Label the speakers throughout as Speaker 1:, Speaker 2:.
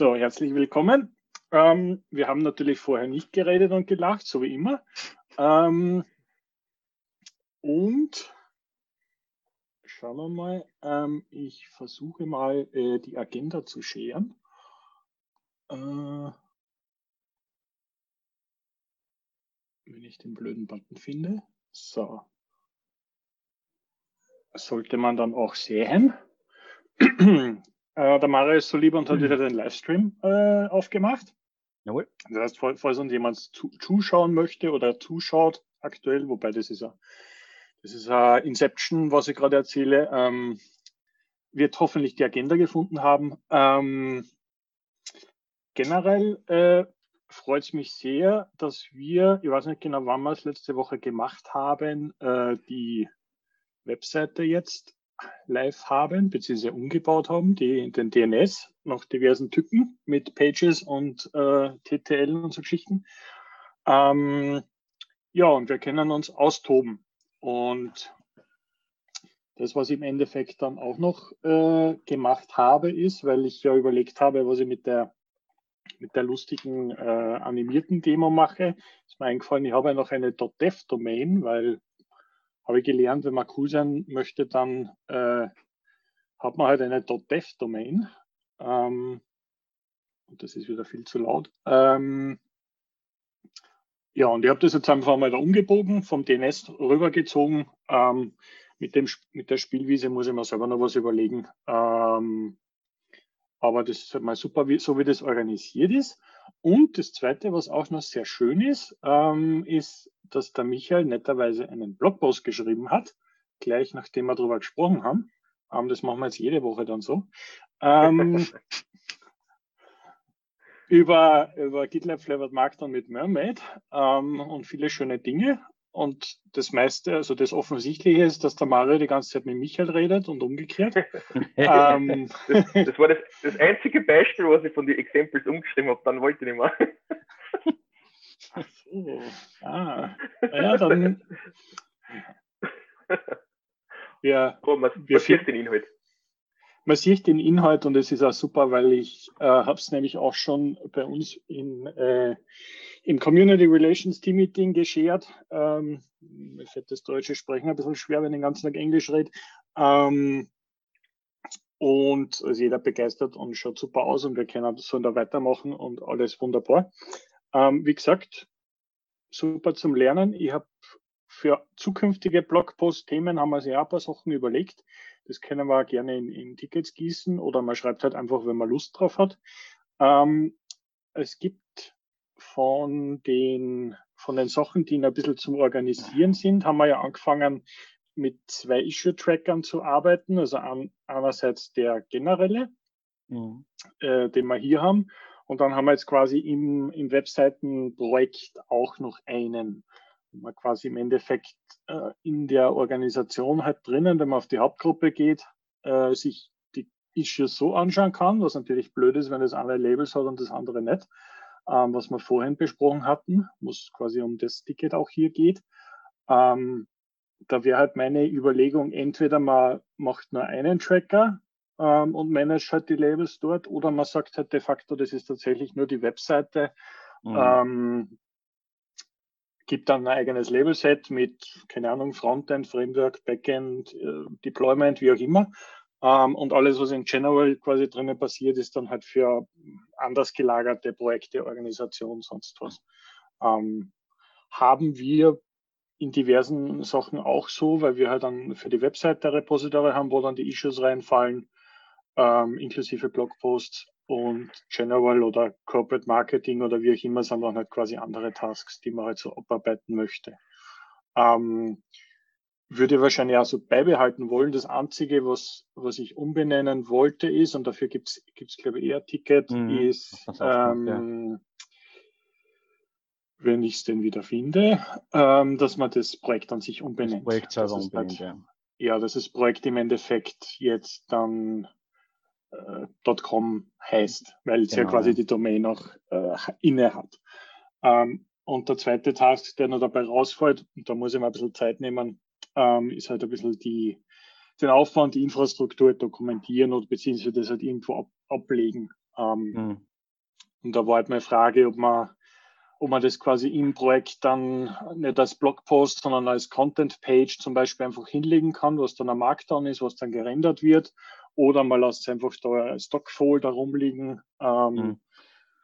Speaker 1: So, herzlich willkommen. Ähm, wir haben natürlich vorher nicht geredet und gelacht, so wie immer. Ähm, und schauen wir mal, ähm, ich versuche mal äh, die Agenda zu scheren. Äh, wenn ich den blöden Button finde. So. Sollte man dann auch sehen. Äh, der Mario ist so lieb und hat mhm. wieder den Livestream äh, aufgemacht. Jawohl. Das heißt, falls uns jemand zu, zuschauen möchte oder zuschaut aktuell, wobei das ist ja, das ist ein Inception, was ich gerade erzähle, ähm, wird hoffentlich die Agenda gefunden haben. Ähm, generell äh, freut es mich sehr, dass wir, ich weiß nicht genau, wann wir es letzte Woche gemacht haben, äh, die Webseite jetzt live haben, beziehungsweise umgebaut haben, die, den DNS nach diversen Typen mit Pages und äh, TTL und so Geschichten. Ähm, ja, und wir können uns austoben. Und das, was ich im Endeffekt dann auch noch äh, gemacht habe, ist, weil ich ja überlegt habe, was ich mit der mit der lustigen äh, animierten Demo mache, ist mir eingefallen, ich habe ja noch eine .dev-Domain, weil habe ich gelernt, wenn man cool sein möchte, dann äh, hat man halt eine .dev-Domain. Ähm, und das ist wieder viel zu laut. Ähm, ja, und ich habe das jetzt einfach mal da umgebogen, vom DNS rübergezogen. Ähm, mit, dem, mit der Spielwiese muss ich mir selber noch was überlegen. Ähm, aber das ist halt mal super, wie, so wie das organisiert ist. Und das Zweite, was auch noch sehr schön ist, ähm, ist, dass der Michael netterweise einen Blogpost geschrieben hat, gleich nachdem wir darüber gesprochen haben. Ähm, das machen wir jetzt jede Woche dann so. Ähm, über, über GitLab Flavored Markdown mit Mermaid ähm, und viele schöne Dinge. Und das meiste, also das Offensichtliche ist, dass der Mario die ganze Zeit mit Michael redet und umgekehrt.
Speaker 2: ähm, das, das, war das, das einzige Beispiel, was ich von den Examples umgeschrieben habe, dann wollte ich nicht mehr.
Speaker 1: Ach so. Ah. Ja, dann.
Speaker 2: Ja, oh, man, wir man den Inhalt.
Speaker 1: Man sieht den Inhalt und es ist auch super, weil ich äh, habe es nämlich auch schon bei uns in, äh, im Community Relations Team Meeting geschert. Ähm, mir fällt das deutsche Sprechen ein bisschen schwer, wenn ich den ganzen Tag Englisch rede. Ähm, und also jeder begeistert und schaut super aus und wir können so da weitermachen und alles wunderbar. Ähm, wie gesagt, super zum Lernen. Ich habe für zukünftige Blogpost-Themen haben wir sich auch ein paar Sachen überlegt. Das können wir gerne in, in, Tickets gießen oder man schreibt halt einfach, wenn man Lust drauf hat. Ähm, es gibt von den, von den Sachen, die ein bisschen zum Organisieren sind, haben wir ja angefangen mit zwei Issue-Trackern zu arbeiten. Also an, einerseits der generelle, mhm. äh, den wir hier haben, und dann haben wir jetzt quasi im, im Webseitenprojekt auch noch einen, man quasi im Endeffekt äh, in der Organisation halt drinnen, wenn man auf die Hauptgruppe geht, äh, sich die Issues so anschauen kann, was natürlich blöd ist, wenn das eine Labels hat und das andere nicht, ähm, was wir vorhin besprochen hatten, wo es quasi um das Ticket auch hier geht. Ähm, da wäre halt meine Überlegung, entweder man macht nur einen Tracker, ähm, und managt halt die Labels dort oder man sagt halt de facto, das ist tatsächlich nur die Webseite. Mhm. Ähm, gibt dann ein eigenes Labelset mit, keine Ahnung, Frontend, Framework, Backend, äh, Deployment, wie auch immer. Ähm, und alles, was in General quasi drinnen passiert, ist dann halt für anders gelagerte Projekte, Organisation, sonst was. Ähm, haben wir in diversen Sachen auch so, weil wir halt dann für die Webseite Repository haben, wo dann die Issues reinfallen ähm, inklusive Blogposts und General oder Corporate Marketing oder wie auch immer sind dann halt quasi andere Tasks, die man halt so abarbeiten möchte. Ähm, würde wahrscheinlich auch so beibehalten wollen. Das Einzige, was, was ich umbenennen wollte, ist, und dafür gibt es, glaube ich, eher Ticket, mhm, ist, ähm, wenn ich es denn wieder finde, ähm, dass man das Projekt an sich umbenennt. Das Projekt selber umbenennt, halt, ja. Ja, dass das Projekt im Endeffekt jetzt dann äh, .com heißt, weil es genau. ja quasi die Domain auch äh, inne hat. Ähm, und der zweite Task, der noch dabei rausfällt, und da muss ich mal ein bisschen Zeit nehmen, ähm, ist halt ein bisschen die, den Aufwand, die Infrastruktur dokumentieren oder beziehungsweise das halt irgendwo ab, ablegen. Ähm, mhm. Und da war halt meine Frage, ob man, ob man das quasi im Projekt dann nicht als Blogpost, sondern als Content-Page zum Beispiel einfach hinlegen kann, was dann am Markdown ist, was dann gerendert wird. Oder man lässt einfach da Stockfolder rumliegen. Ähm, mhm.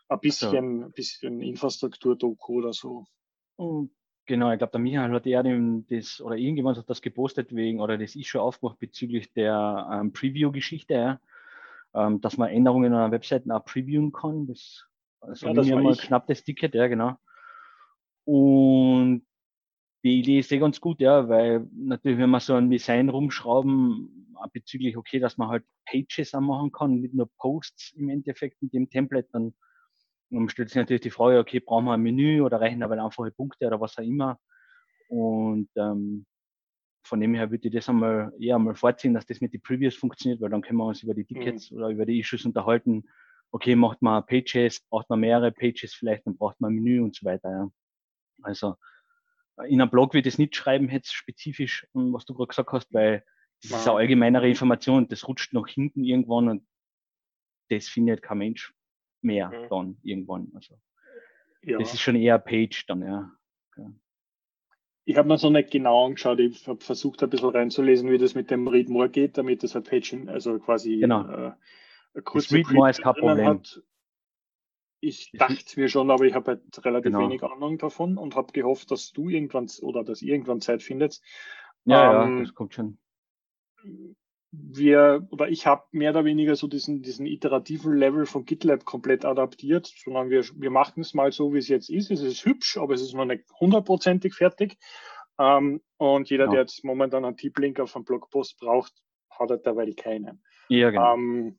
Speaker 1: Ein bisschen, also, bisschen Infrastruktur-Doku oder so.
Speaker 3: Genau, ich glaube, der Michael hat eher dem, das, oder irgendjemand hat das gepostet wegen, oder das ist schon aufgemacht bezüglich der ähm, Preview-Geschichte, ja. ähm, dass man Änderungen an einer Webseite auch previewen kann. Das, also ja, das war mal knapp das Ticket, ja, genau. Und die Idee ist sehr ganz gut, ja, weil natürlich, wenn man so ein Design rumschrauben, bezüglich, okay, dass man halt Pages auch machen kann, nicht nur Posts im Endeffekt mit dem Template, dann man stellt sich natürlich die Frage, okay, brauchen wir ein Menü oder reichen aber einfache Punkte oder was auch immer. Und ähm, von dem her würde ich das einmal eher einmal vorziehen, dass das mit den Previews funktioniert, weil dann können wir uns über die mhm. Tickets mhm. oder über die Issues unterhalten. Okay, macht man Pages, braucht man mehrere Pages vielleicht, dann braucht man ein Menü und so weiter. Ja. Also in einem Blog würde ich es nicht schreiben, jetzt spezifisch, was du gerade gesagt hast, weil das wow. ist eine allgemeinere Information, das rutscht nach hinten irgendwann und das findet kein Mensch mehr mhm. dann irgendwann. Also ja. das ist schon eher Page dann, ja. ja.
Speaker 1: Ich habe mir so nicht genau angeschaut, ich habe versucht ein bisschen reinzulesen, wie das mit dem Read More geht, damit das halt Page, also quasi
Speaker 3: genau. äh, kurz Read More ist kein Problem. Hat.
Speaker 1: Ich dachte es mir schon, aber ich habe halt relativ genau. wenig Ahnung davon und habe gehofft, dass du irgendwann oder dass ihr irgendwann Zeit findet.
Speaker 3: Ja, ähm, ja, das kommt schon
Speaker 1: wir oder ich habe mehr oder weniger so diesen, diesen iterativen Level von GitLab komplett adaptiert, sondern wir, wir machen es mal so, wie es jetzt ist. Es ist hübsch, aber es ist noch nicht hundertprozentig fertig. Ähm, und jeder, ja. der jetzt momentan einen Tipp-Link auf einen Blogpost braucht, hat halt dabei keinen.
Speaker 3: Ja, genau. Ähm,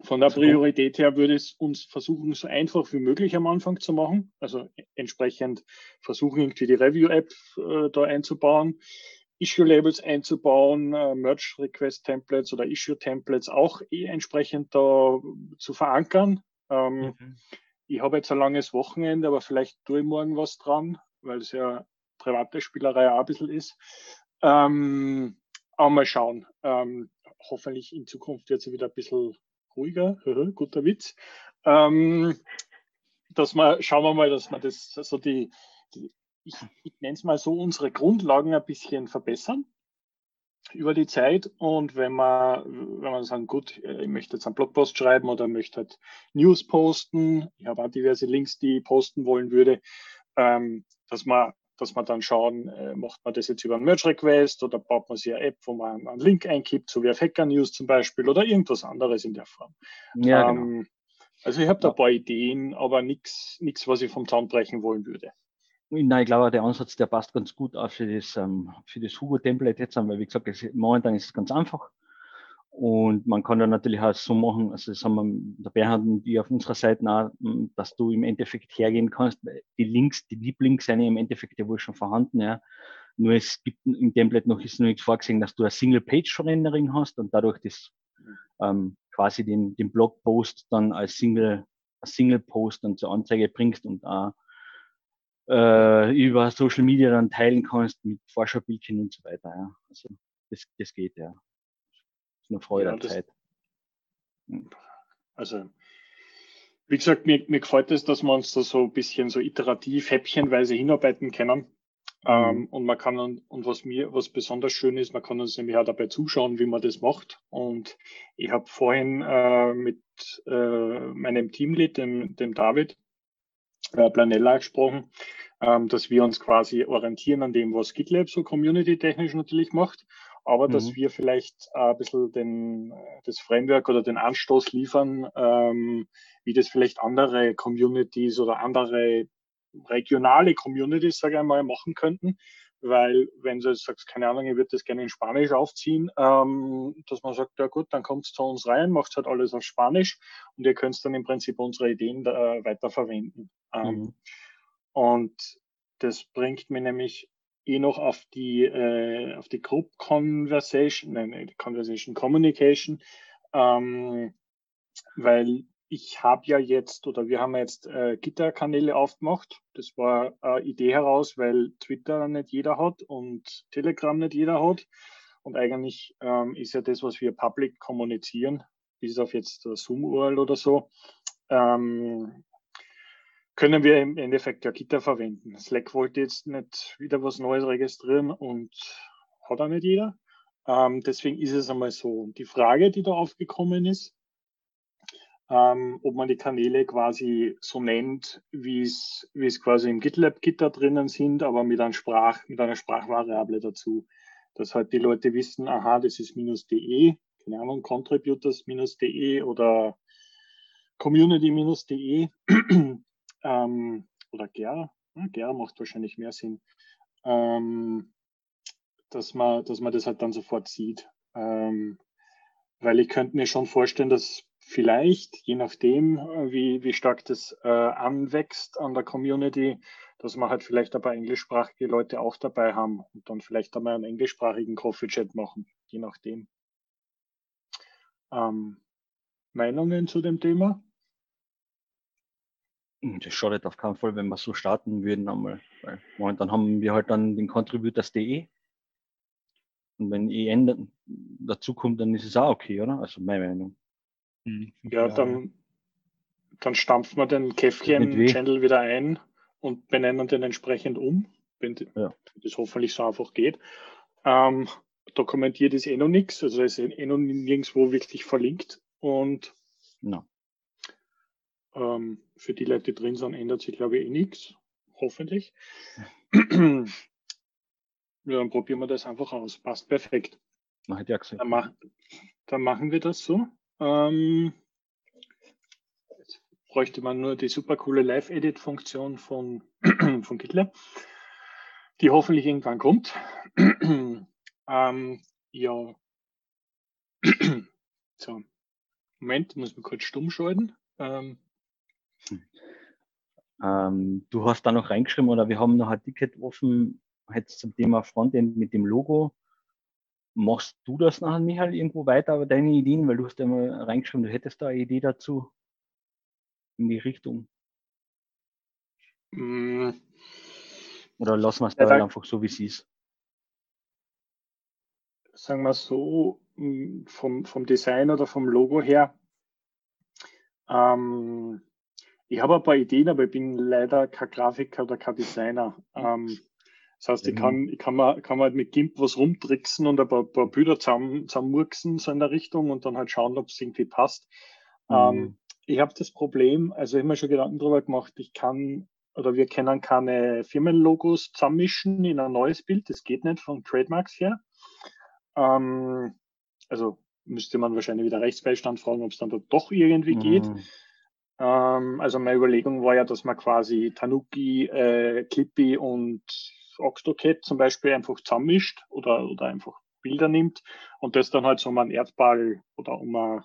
Speaker 1: von der Priorität her würde es uns versuchen, so einfach wie möglich am Anfang zu machen. Also entsprechend versuchen, irgendwie die Review-App äh, da einzubauen. Issue-Labels einzubauen, äh, Merge-Request-Templates oder Issue-Templates auch eh entsprechend da zu verankern. Ähm, mhm. Ich habe jetzt ein langes Wochenende, aber vielleicht tue ich morgen was dran, weil es ja private Spielerei auch ein bisschen ist. Ähm, aber mal schauen. Ähm, hoffentlich in Zukunft wird es wieder ein bisschen ruhiger. Guter Witz. Ähm, dass man, schauen wir mal, dass man das, so die, die ich, ich nenne es mal so, unsere Grundlagen ein bisschen verbessern über die Zeit. Und wenn man, wenn man sagen, gut, ich möchte jetzt einen Blogpost schreiben oder möchte halt News posten, ich habe auch diverse Links, die ich posten wollen würde, ähm, dass man dass man dann schauen, äh, macht man das jetzt über einen Merge-Request oder baut man sich eine App, wo man einen Link einkippt, so wie auf Hacker News zum Beispiel oder irgendwas anderes in der Form. Ja, genau. ähm, Also ich habe da ein paar Ideen, aber nichts, was ich vom Zaun brechen wollen würde.
Speaker 3: Nein, ich glaube, der Ansatz, der passt ganz gut auch für das, ähm, für das Hugo-Template jetzt, weil wie gesagt, es, momentan ist es ganz einfach. Und man kann dann natürlich auch so machen, also das haben wir, der Bernhard und die auf unserer Seite auch, dass du im Endeffekt hergehen kannst. Die Links, die Deep-Links sind ja im Endeffekt ja wohl schon vorhanden, ja. Nur es gibt im Template noch, ist noch nichts vorgesehen, dass du ein Single-Page-Rendering hast und dadurch das, ähm, quasi den, den Blog-Post dann als Single, als Single-Post dann zur Anzeige bringst und auch äh, über Social Media dann teilen kannst mit Vorschaubildchen und so weiter. Ja. Also das, das geht ja. Nur Freude ja, Zeit.
Speaker 1: Also wie gesagt, mir, mir gefällt es, dass wir uns da so ein bisschen so iterativ, häppchenweise hinarbeiten können. Mhm. Ähm, und man kann, und was mir, was besonders schön ist, man kann uns nämlich auch dabei zuschauen, wie man das macht. Und ich habe vorhin äh, mit äh, meinem Teamlead, dem, dem David, äh, Planella gesprochen, ähm, dass wir uns quasi orientieren an dem, was GitLab so community-technisch natürlich macht, aber mhm. dass wir vielleicht ein bisschen den, das Framework oder den Anstoß liefern, ähm, wie das vielleicht andere Communities oder andere regionale Communities, sage ich einmal, machen könnten. Weil wenn du jetzt sagst, keine Ahnung, ich würde das gerne in Spanisch aufziehen, ähm, dass man sagt, ja gut, dann kommt es zu uns rein, macht halt alles auf Spanisch und ihr könnt dann im Prinzip unsere Ideen äh, weiterverwenden. Ähm, mhm. Und das bringt mir nämlich eh noch auf die, äh, auf die Group Conversation, nein, Conversation Communication, ähm, weil ich habe ja jetzt oder wir haben jetzt äh, Gitterkanäle aufgemacht. Das war eine Idee heraus, weil Twitter nicht jeder hat und Telegram nicht jeder hat. Und eigentlich ähm, ist ja das, was wir public kommunizieren, bis auf jetzt Zoom-URL oder so, ähm, können wir im Endeffekt ja Gitter verwenden. Slack wollte jetzt nicht wieder was Neues registrieren und hat auch nicht jeder. Ähm, deswegen ist es einmal so. Die Frage, die da aufgekommen ist, ähm, ob man die Kanäle quasi so nennt, wie es, wie es quasi im GitLab-Gitter drinnen sind, aber mit, einem Sprach, mit einer Sprachvariable dazu. Dass halt die Leute wissen, aha, das ist minus .de, keine Ahnung, contributors minus .de oder community minus .de ähm, oder GER. Ja, GER macht wahrscheinlich mehr Sinn. Ähm, dass man, dass man das halt dann sofort sieht. Ähm, weil ich könnte mir schon vorstellen, dass vielleicht, je nachdem, äh, wie, wie stark das äh, anwächst an der Community, dass man halt vielleicht ein paar englischsprachige Leute auch dabei haben und dann vielleicht einmal einen englischsprachigen Coffee-Chat machen, je nachdem. Ähm, Meinungen zu dem Thema?
Speaker 3: Hm, das schadet auf keinen Fall, wenn wir so starten würden einmal. Weil momentan haben wir halt dann den Contributors.de. Und wenn eh ändern dazu kommt, dann ist es auch okay, oder? Also meine Meinung.
Speaker 1: Hm, ja, dann, dann stampfen wir den Käffchen-Channel wieder ein und benennen den entsprechend um, wenn ja. das hoffentlich so einfach geht. Ähm, dokumentiert ist eh noch nichts, also ist eh noch nirgendwo wirklich verlinkt und no. Ähm, für die Leute, die drin sind, ändert sich glaube ich eh nichts, hoffentlich. Ja. dann probieren wir das einfach aus. Passt perfekt.
Speaker 3: Man hat ja gesagt.
Speaker 1: Dann, mach, dann machen wir das so. Ähm, jetzt bräuchte man nur die super coole Live-Edit-Funktion von, von GitLab, die hoffentlich irgendwann kommt. ähm, ja. so. Moment, muss man kurz stumm schalten. Ähm,
Speaker 3: ähm, du hast da noch reingeschrieben oder wir haben noch ein Ticket offen jetzt zum Thema Frontend mit dem Logo. Machst du das nachher, Michael, irgendwo weiter, aber deine Ideen, weil du hast ja mal reingeschrieben, du hättest da eine Idee dazu in die Richtung. Mm. Oder lassen wir es da ja, einfach so, wie es ist?
Speaker 1: Sagen wir so, mm, vom, vom Design oder vom Logo her. Ähm, ich habe ein paar Ideen, aber ich bin leider kein Grafiker oder kein Designer. Ähm, das heißt, ich kann, ich kann mal, kann mal halt mit GIMP was rumtricksen und ein paar, paar Bilder zusammen, zusammenmurksen, so in der Richtung und dann halt schauen, ob es irgendwie passt. Mhm. Ähm, ich habe das Problem, also ich habe mir schon Gedanken darüber gemacht, ich kann oder wir können keine Firmenlogos zusammenmischen in ein neues Bild. Das geht nicht von Trademarks her. Ähm, also müsste man wahrscheinlich wieder Rechtsbeistand fragen, ob es dann da doch irgendwie mhm. geht. Ähm, also meine Überlegung war ja, dass man quasi Tanuki, äh, Clippy und Oxtocat zum Beispiel einfach zusammenmischt oder, oder einfach Bilder nimmt und das dann halt so um einen Erdball oder um eine,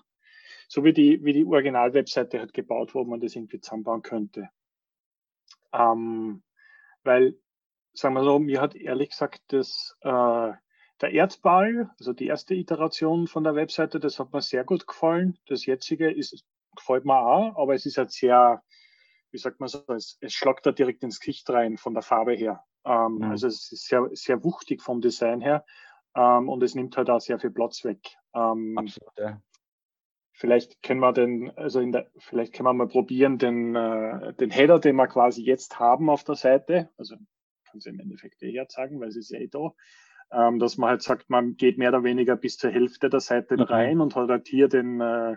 Speaker 1: so wie die, wie die Original-Webseite halt gebaut, wo man das irgendwie zusammenbauen könnte. Ähm, weil, sagen wir so, mir hat ehrlich gesagt das, äh, der Erdball, also die erste Iteration von der Webseite, das hat mir sehr gut gefallen. Das jetzige ist, gefällt mir auch, aber es ist halt sehr, wie sagt man so, es, es schlagt da direkt ins Gesicht rein von der Farbe her. Ähm, mhm. Also es ist sehr, sehr wuchtig vom Design her ähm, und es nimmt halt auch sehr viel Platz weg. Ähm, Absolut, ja. Vielleicht können wir den, also in der, vielleicht können wir mal probieren, den, äh, den Header, den wir quasi jetzt haben auf der Seite, also kann sie im Endeffekt eh jetzt sagen, weil sie ist ja eh da, ähm, dass man halt sagt, man geht mehr oder weniger bis zur Hälfte der Seite mhm. rein und hat halt hier den, äh,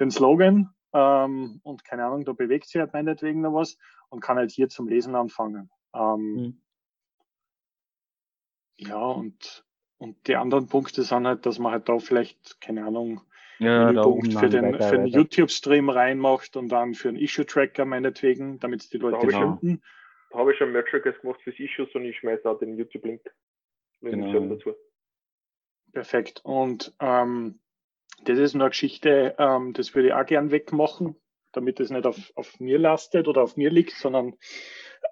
Speaker 1: den Slogan ähm, und keine Ahnung, da bewegt sich halt meinetwegen noch was und kann halt hier zum Lesen anfangen. Ähm, mhm. Ja, und, und die anderen Punkte sind halt, dass man halt da vielleicht, keine Ahnung, ja, einen Punkt für den, für den YouTube-Stream reinmacht und dann für einen Issue-Tracker meinetwegen, damit die Leute
Speaker 2: da finden. Da habe ich schon Metrics gemacht fürs Issues und ich schmeiße auch den YouTube-Link genau.
Speaker 1: dazu. Perfekt. Und ähm, das ist eine Geschichte, ähm, das würde ich auch gern wegmachen, damit es nicht auf, auf mir lastet oder auf mir liegt, sondern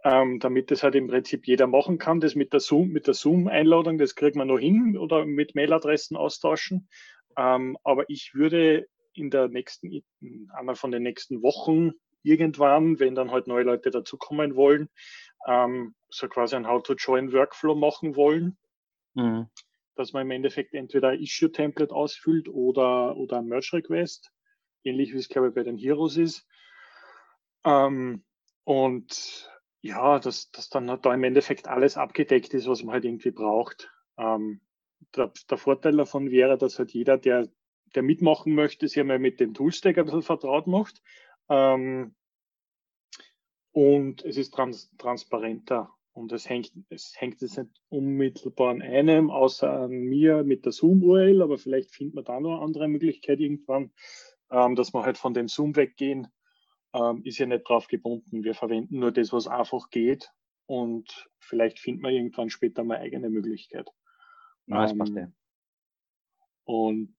Speaker 1: ähm, damit das halt im Prinzip jeder machen kann. Das mit der Zoom, mit der Zoom-Einladung, das kriegt man noch hin oder mit Mailadressen austauschen. Ähm, aber ich würde in der nächsten, in einer von den nächsten Wochen irgendwann, wenn dann halt neue Leute dazukommen wollen, ähm, so quasi ein How-to-Join-Workflow machen wollen. Mhm. Dass man im Endeffekt entweder ein Issue-Template ausfüllt oder, oder ein Merge-Request, ähnlich wie es, glaube ich, bei den Heroes ist. Ähm, und ja, dass, dass dann da im Endeffekt alles abgedeckt ist, was man halt irgendwie braucht. Ähm, der, der, Vorteil davon wäre, dass halt jeder, der, der mitmachen möchte, sich einmal mit dem Toolstack ein bisschen vertraut macht. Ähm, und es ist trans transparenter und es hängt, es hängt jetzt nicht unmittelbar an einem, außer an mir mit der Zoom-URL, aber vielleicht findet man da noch eine andere Möglichkeit irgendwann, ähm, dass wir halt von dem Zoom weggehen. Ähm, ist ja nicht drauf gebunden. Wir verwenden nur das, was einfach geht und vielleicht findet man irgendwann später mal eigene Möglichkeit.
Speaker 3: Ja, ja.
Speaker 1: Und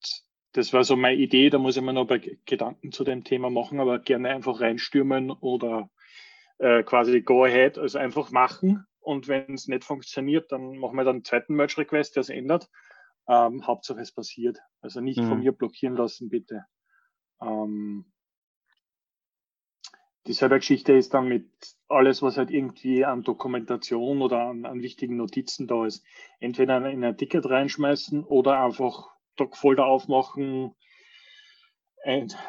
Speaker 1: das war so meine Idee, da muss ich mir noch ein paar Gedanken zu dem Thema machen, aber gerne einfach reinstürmen oder äh, quasi go ahead, also einfach machen. Und wenn es nicht funktioniert, dann machen wir dann einen zweiten Merge-Request, der es ändert. Ähm, Hauptsache es passiert. Also nicht mhm. von mir blockieren lassen, bitte. Ähm, dieselbe Geschichte ist dann mit alles, was halt irgendwie an Dokumentation oder an, an wichtigen Notizen da ist. Entweder in ein Ticket reinschmeißen oder einfach Doc-Folder aufmachen,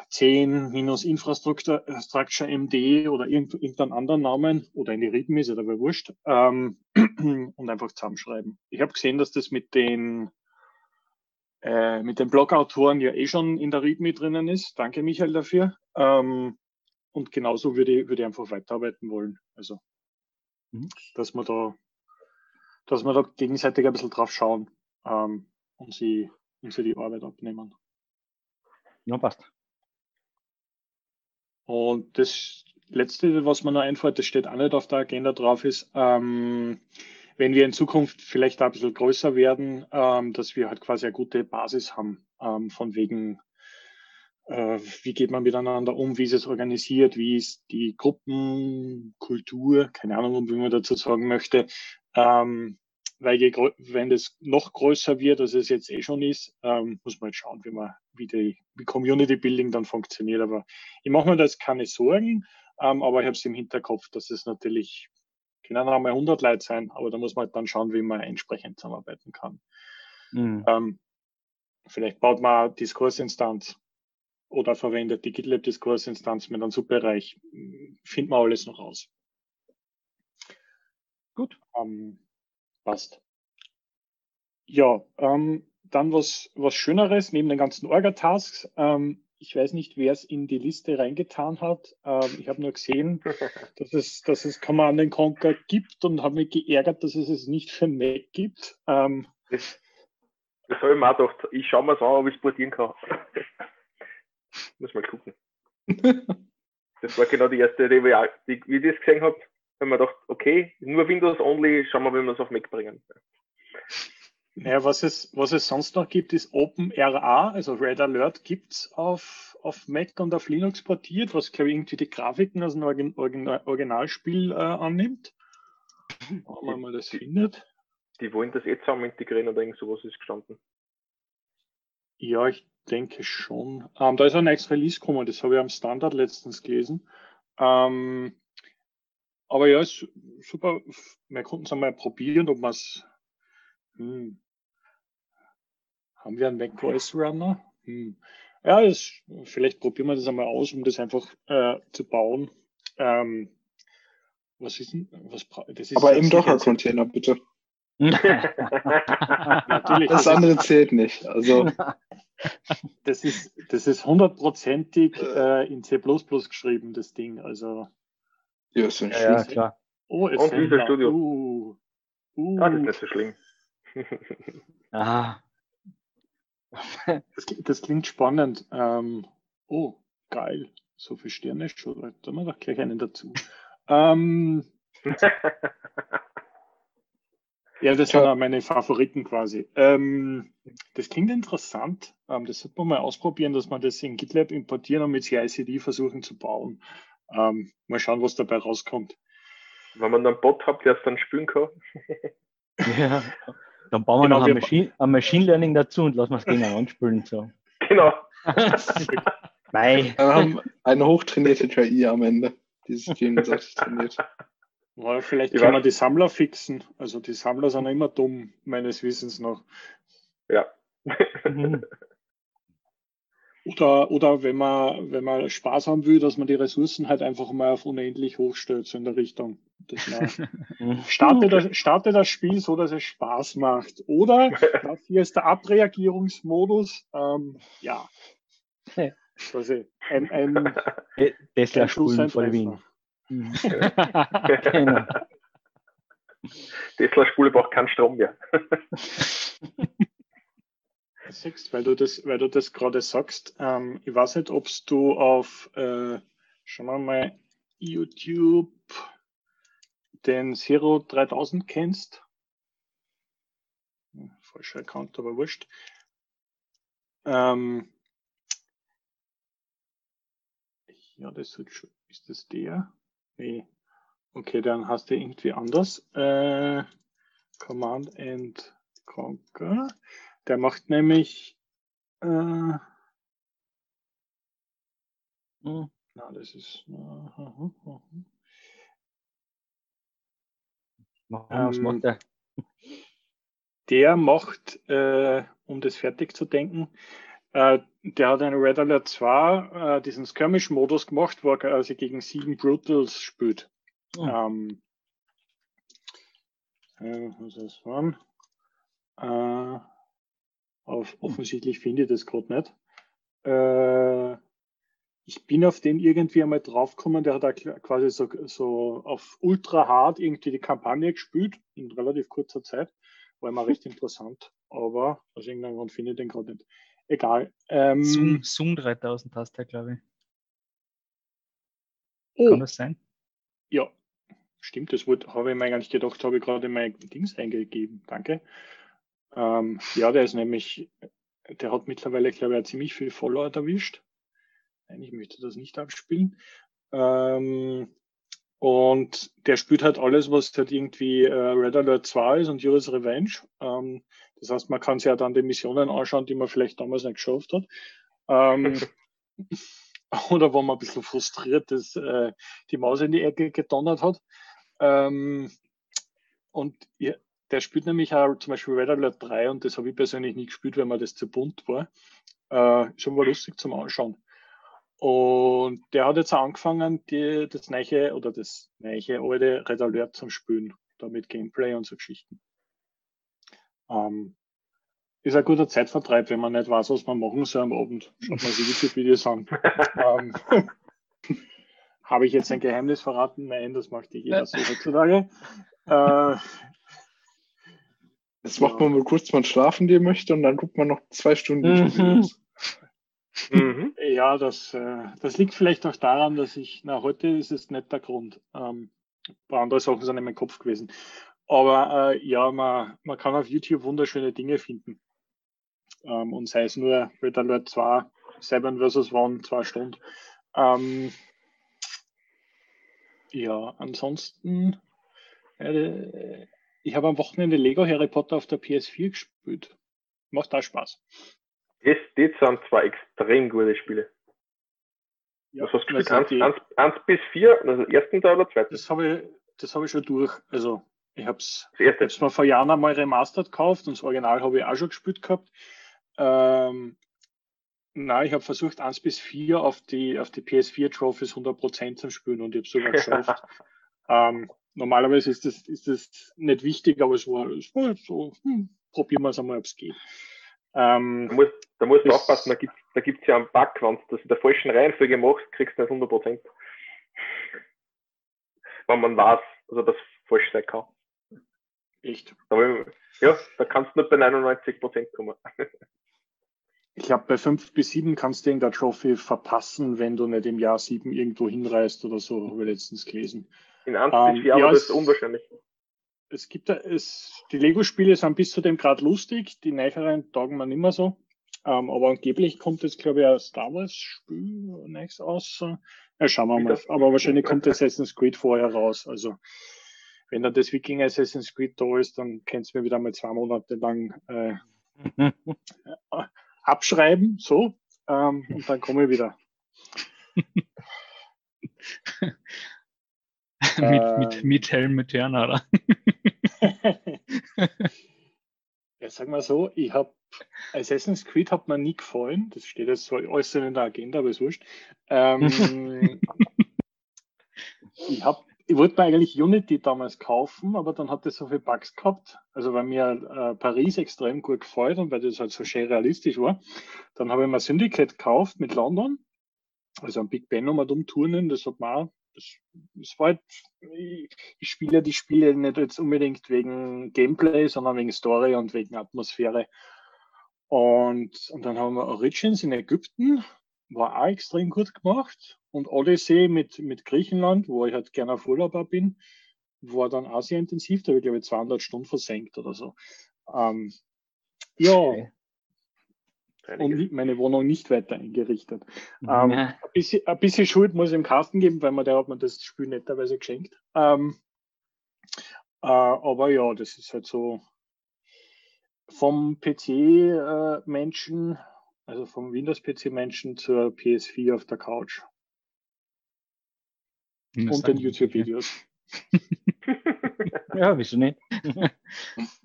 Speaker 1: 10 minus Infrastructure Structure MD oder irgendeinen anderen Namen oder in die README, ist ja dabei wurscht, ähm, und einfach zusammenschreiben. Ich habe gesehen, dass das mit den äh, mit den Blog-Autoren ja eh schon in der README drinnen ist. Danke, Michael, dafür. Ähm, und genauso würde ich, würde ich einfach weiterarbeiten wollen. Also, mhm. dass wir da, dass wir da gegenseitig ein bisschen drauf schauen ähm, und sie, und sie die Arbeit abnehmen.
Speaker 3: Ja, passt.
Speaker 1: Und das Letzte, was mir noch einfällt, das steht auch nicht auf der Agenda drauf, ist, ähm, wenn wir in Zukunft vielleicht ein bisschen größer werden, ähm, dass wir halt quasi eine gute Basis haben, ähm, von wegen, äh, wie geht man miteinander um, wie ist es organisiert, wie ist die Gruppenkultur, keine Ahnung, wie man dazu sagen möchte, ähm, weil je, wenn das noch größer wird, als es jetzt eh schon ist, ähm, muss man halt schauen, wie man, wie die wie Community Building dann funktioniert. Aber ich mache mir da jetzt keine Sorgen, ähm, aber ich habe es im Hinterkopf, dass es natürlich können auch mal 100 Leute sein, aber da muss man halt dann schauen, wie man entsprechend zusammenarbeiten kann. Mhm. Ähm, vielleicht baut man Diskursinstanz oder verwendet die GitLab Diskursinstanz mit einem Subbereich. Findet man alles noch aus. Gut. Ähm, Passt. Ja, ähm, dann was, was Schöneres neben den ganzen Orga-Tasks. Ähm, ich weiß nicht, wer es in die Liste reingetan hat. Ähm, ich habe nur gesehen, dass es, dass es Command Conquer gibt und habe mich geärgert, dass es es nicht für Mac gibt. Ähm,
Speaker 2: das, das habe ich mir auch gedacht. Ich schaue mir es an, ob ich es portieren kann. Muss mal gucken. das war genau die erste Idee, wie ich das gesehen habe wenn man dachte, okay, nur Windows only, schauen wir, wie wir es auf Mac bringen.
Speaker 1: Ja, was es, was es sonst noch gibt, ist OpenRA, also Red Alert gibt es auf, auf Mac und auf Linux portiert, was glaube ich irgendwie die Grafiken aus einem Origin Originalspiel äh, annimmt. Ob man mal das findet.
Speaker 2: Die wollen das jetzt zusammen integrieren oder irgend sowas ist gestanden.
Speaker 1: Ja, ich denke schon. Ähm, da ist ein neues Release gekommen, das habe ich am Standard letztens gelesen. Ähm, aber ja, ist super. Wir konnten es einmal probieren, ob wir es. Hm. Haben wir einen macOS Runner? Hm. Ja, das, vielleicht probieren wir das einmal aus, um das einfach äh, zu bauen. Ähm, was ist denn? Was,
Speaker 4: das ist Aber im Docker-Container, bitte. Natürlich, das andere zählt nicht. Also.
Speaker 1: Das ist, das ist hundertprozentig äh, in C geschrieben, das Ding. Also
Speaker 3: ja, ist ein ja, ja, klar.
Speaker 2: Oh, ist Und Visual Studio. Uh, uh. Ah, das ist nicht so schlimm.
Speaker 3: ah.
Speaker 1: Das, das, klingt spannend. Ähm, oh, geil. So viele Sterne schon. Da haben wir doch gleich einen dazu. Ähm, ja, das sind auch meine Favoriten quasi. Ähm, das klingt interessant. Ähm, das sollte man mal ausprobieren, dass man das in GitLab importieren und mit CICD versuchen zu bauen. Ähm, mal schauen, was dabei rauskommt.
Speaker 2: Wenn man einen Bot hat, der es dann spülen kann.
Speaker 3: ja, dann bauen wir genau, noch ein Machine, ein Machine, Learning dazu und lassen wir es gegeneinander spülen. So.
Speaker 2: Genau.
Speaker 4: Mei. Wir haben eine hochtrainierte KI am Ende. Dieses Team ist trainiert.
Speaker 1: Ja, vielleicht können wir die Sammler fixen. Also die Sammler sind immer dumm, meines Wissens noch.
Speaker 2: Ja. Mhm.
Speaker 1: Oder, oder wenn man, wenn man Spaß haben will, dass man die Ressourcen halt einfach mal auf unendlich hochstellt, so in der Richtung. startet, das, startet das Spiel so, dass es Spaß macht. Oder das hier ist der Abreagierungsmodus. Ähm, ja. Also ein, ein
Speaker 3: Tesla spulen vor Wien. genau.
Speaker 2: Tesla Spule braucht keinen Strom mehr.
Speaker 1: Siehst, weil du das, weil du das gerade sagst, ähm, ich weiß nicht, ob du auf, äh, wir mal, YouTube den Zero 3000 kennst. Hm, falscher Account, aber wurscht. Ähm, ja, das ist das der? Nee. Okay, dann hast du irgendwie anders. Äh, Command and Conquer. Der macht nämlich. Äh, hm. Na, das ist. Uh, uh, was ähm, macht der? Der macht, äh, um das fertig zu denken, äh, der hat einen Red Alert 2 äh, diesen Skirmish-Modus gemacht, wo er quasi gegen sieben Brutals spielt. Oh. Ähm, äh, was ist das? Äh, auf, offensichtlich finde ich das gerade nicht. Äh, ich bin auf den irgendwie einmal draufgekommen, der hat da quasi so, so auf ultra hart irgendwie die Kampagne gespielt in relativ kurzer Zeit. War immer recht interessant, aber aus irgendeinem Grund finde ich den gerade nicht. Egal.
Speaker 3: Ähm, Zoom, Zoom 3000 hast du, glaube ich. Oh. Kann das sein?
Speaker 1: Ja, stimmt. Das habe ich mir gar nicht gedacht, habe ich gerade mein Dings eingegeben. Danke. Ähm, ja, der ist nämlich, der hat mittlerweile, glaube ich, ziemlich viel Follower erwischt. Nein, ich möchte das nicht abspielen. Ähm, und der spielt halt alles, was halt irgendwie äh, Red Alert 2 ist und Yuri's Revenge. Ähm, das heißt, man kann sich ja dann die Missionen anschauen, die man vielleicht damals nicht geschafft hat. Ähm, oder wo man ein bisschen frustriert ist, äh, die Maus in die Ecke gedonnert hat. Ähm, und ja, der spielt nämlich auch zum Beispiel Red Alert 3 und das habe ich persönlich nie gespielt, weil mir das zu bunt war. Äh, schon mal lustig zum Anschauen. Und der hat jetzt angefangen, die, das neue oder das neue alte Red Alert zum Spielen, da mit Gameplay und so Geschichten. Ähm, ist ein guter Zeitvertreib, wenn man nicht weiß, was man machen soll am Abend. Schaut man sich YouTube-Videos an. ähm, Habe ich jetzt ein Geheimnis verraten? Nein, das macht jeder so heutzutage. Äh,
Speaker 4: Jetzt macht man mal kurz mal schlafen gehen möchte und dann guckt man noch zwei Stunden. Mhm.
Speaker 1: Mhm. Ja, das, äh, das liegt vielleicht auch daran, dass ich, na, heute ist es nicht der Grund. Ähm, ein paar andere Sachen sind in meinem Kopf gewesen. Aber äh, ja, man, man kann auf YouTube wunderschöne Dinge finden. Ähm, und sei es nur Red Alert 2, 7 versus 1, 2 Stunden. Ähm, ja, ansonsten, äh, ich habe am Wochenende Lego Harry Potter auf der PS4 gespielt. Macht da Spaß.
Speaker 2: Das, das sind zwei extrem gute Spiele. Ja, Was hast du gespielt? 1, bis 4, also ersten Teil oder zweiten?
Speaker 1: Das habe ich, das ich schon durch. Also ich habe es mir vor Jahren einmal remastered gekauft und das Original habe ich auch schon gespielt gehabt. Ähm, nein, ich habe versucht, 1 bis 4 auf die, auf die PS4 Trophies 100% zu spielen und ich habe es sogar geschafft. ähm, normalerweise ist das, ist das nicht wichtig, aber es war, es war so, hm, probieren wir es einmal, ob es geht.
Speaker 2: Ähm, da musst, da musst du aufpassen, da gibt es da gibt's ja einen Bug, wenn du das in der falschen Reihenfolge machst, kriegst du nicht 100%. Wenn man weiß, also das falsch sein kann.
Speaker 1: Echt?
Speaker 2: Aber, ja, da kannst du nicht bei 99% kommen.
Speaker 1: Ich glaube, bei 5 bis 7 kannst du irgendein Trophy verpassen, wenn du nicht im Jahr 7 irgendwo hinreist oder so, habe ich letztens gelesen.
Speaker 2: In 1 ähm, 4, aber ja, das ist unwahrscheinlich
Speaker 1: es gibt es, die Lego-Spiele sind bis zu dem Grad lustig, die neueren taugen man immer so. Ähm, aber angeblich kommt jetzt, glaube ich, ein Star Wars-Spiel nächstes aus. Ja, schauen wir mal. Aber wahrscheinlich kommt Assassin's Creed vorher raus. Also, wenn dann das Viking Assassin's Creed da ist, dann kannst du mir wieder mal zwei Monate lang äh, abschreiben, so, ähm, und dann komme ich wieder.
Speaker 3: mit, mit, mit Helm mit oder?
Speaker 1: Ja, sag mal so, ich habe Assassin's Creed hat mir nie gefallen. Das steht jetzt zwar alles in der Agenda, aber ist wurscht. Ähm, ich habe ich wollte mir eigentlich Unity damals kaufen, aber dann hat es so viele Bugs gehabt. Also weil mir äh, Paris extrem gut gefällt und weil das halt so schön realistisch war. Dann habe ich mir Syndicate gekauft mit London. Also am Big Ben nochmal umturnen, das hat man das, das war halt, ich, spiele die Spiele nicht jetzt unbedingt wegen Gameplay, sondern wegen Story und wegen Atmosphäre. Und, und dann haben wir Origins in Ägypten, war auch extrem gut gemacht. Und Odyssey mit, mit Griechenland, wo ich halt gerne auf Urlaub bin, war dann auch sehr intensiv. Da habe ich, glaube ich, 200 Stunden versenkt oder so. Ähm, ja. Okay. Und meine Wohnung nicht weiter eingerichtet. Ja. Ähm, ein, bisschen, ein, bisschen, Schuld muss ich im Kasten geben, weil man der hat mir das Spiel netterweise geschenkt. Ähm, äh, aber ja, das ist halt so vom PC-Menschen, äh, also vom Windows-PC-Menschen zur PS4 auf der Couch. Und den YouTube-Videos.
Speaker 3: ja, wieso nicht?